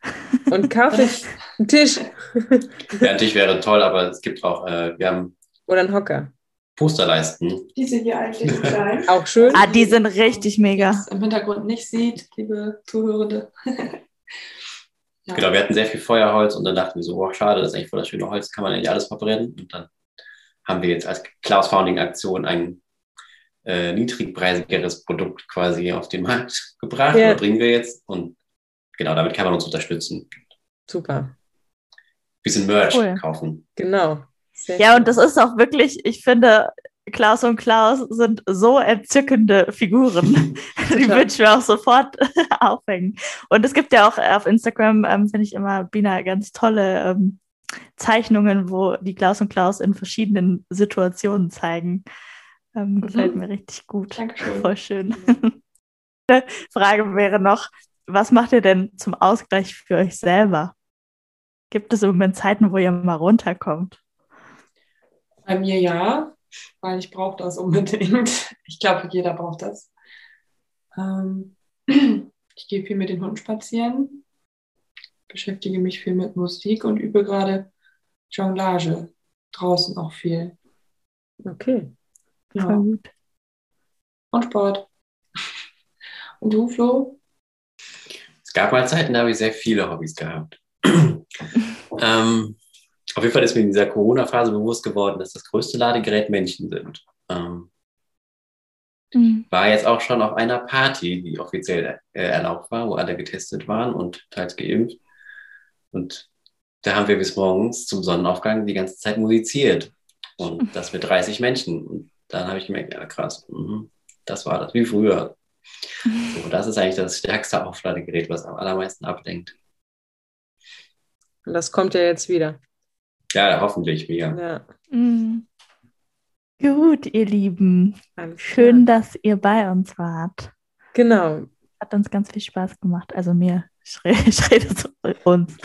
und kaufe ich einen Tisch Ja, natürlich wäre toll, aber es gibt auch, äh, wir haben oder einen Hocker. Posterleisten. Diese hier eigentlich klein. Auch schön. Ah, die sind richtig mega. Das im Hintergrund nicht sieht, liebe Zuhörende. ja. Genau, wir hatten sehr viel Feuerholz und dann dachten wir so, wow, schade, das ist eigentlich voll das schöne Holz, kann man eigentlich alles verbrennen. Und dann haben wir jetzt als Klaus Founding Aktion ein äh, niedrigpreisigeres Produkt quasi auf den Markt gebracht Ja. oder bringen wir jetzt. Und genau, damit kann man uns unterstützen. Super. Bisschen Merch Cool. kaufen. Genau. Sehr Ja, und das ist auch wirklich, ich finde, Klaus und Klaus sind so entzückende Figuren. Die würde ich mir auch sofort aufhängen. Und es gibt ja auch auf Instagram, ähm, finde ich immer, Bina, ganz tolle ähm, Zeichnungen, wo die Klaus und Klaus in verschiedenen Situationen zeigen. Ähm, gefällt mir richtig gut. Dankeschön. Voll schön. Frage wäre noch, was macht ihr denn zum Ausgleich für euch selber? Gibt es im Moment Zeiten, wo ihr mal runterkommt? Bei mir ja, weil ich brauche das unbedingt. Ich glaube, jeder braucht das. Ähm, ich gehe viel mit den Hunden spazieren, beschäftige mich viel mit Musik und übe gerade Jonglage. Draußen auch viel. Okay. Voll Ja. gut. Und Sport. Und du, Flo? Es gab mal Zeiten, da habe ich sehr viele Hobbys gehabt. ähm, auf jeden Fall ist mir in dieser Corona-Phase bewusst geworden, dass das größte Ladegerät Menschen sind. Ähm, Mhm. war jetzt auch schon auf einer Party, die offiziell äh, erlaubt war, wo alle getestet waren und teils geimpft. Und da haben wir bis morgens zum Sonnenaufgang die ganze Zeit musiziert. Und das mit 30 Menschen. Und dann habe ich gemerkt, ja krass, mhm, das war das, wie früher. So, das ist eigentlich das stärkste Aufladegerät, was am allermeisten ablenkt. Und das kommt ja jetzt wieder. Ja, hoffentlich wieder. Ja. Mhm. Gut, ihr Lieben. Schön, dass ihr bei uns wart. Genau. Hat uns ganz viel Spaß gemacht. Also mir, ich rede, ich rede zu uns.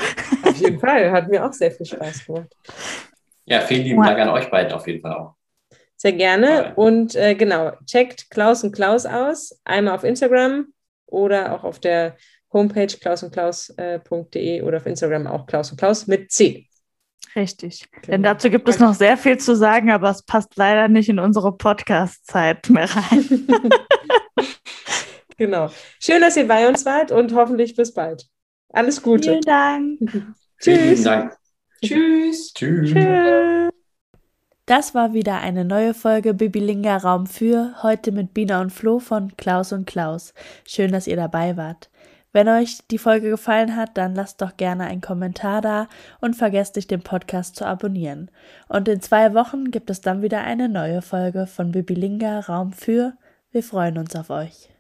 Auf jeden Fall. Hat mir auch sehr viel Spaß gemacht. Ja, vielen lieben. Dank an euch beiden auf jeden Fall auch. Sehr gerne. Und äh, genau, checkt Klaus und Klaus aus. Einmal auf Instagram oder auch auf der Homepage klausundklaus.de oder auf Instagram auch Klaus und Klaus mit C. Richtig. Genau. Denn dazu gibt es noch sehr viel zu sagen, aber es passt leider nicht in unsere Podcast-Zeit mehr rein. Genau. Schön, dass ihr bei uns wart und hoffentlich bis bald. Alles Gute. Vielen Dank. Vielen Tschüss. Dank. Tschüss. Tschüss. Tschüss. Das war wieder eine neue Folge Bibilinga Raum für, heute mit Bina und Flo von Klaus und Klaus. Schön, dass ihr dabei wart. Wenn euch die Folge gefallen hat, dann lasst doch gerne einen Kommentar da und vergesst nicht, den Podcast zu abonnieren. Und in zwei Wochen gibt es dann wieder eine neue Folge von Bibilinga Raum für. Wir freuen uns auf euch.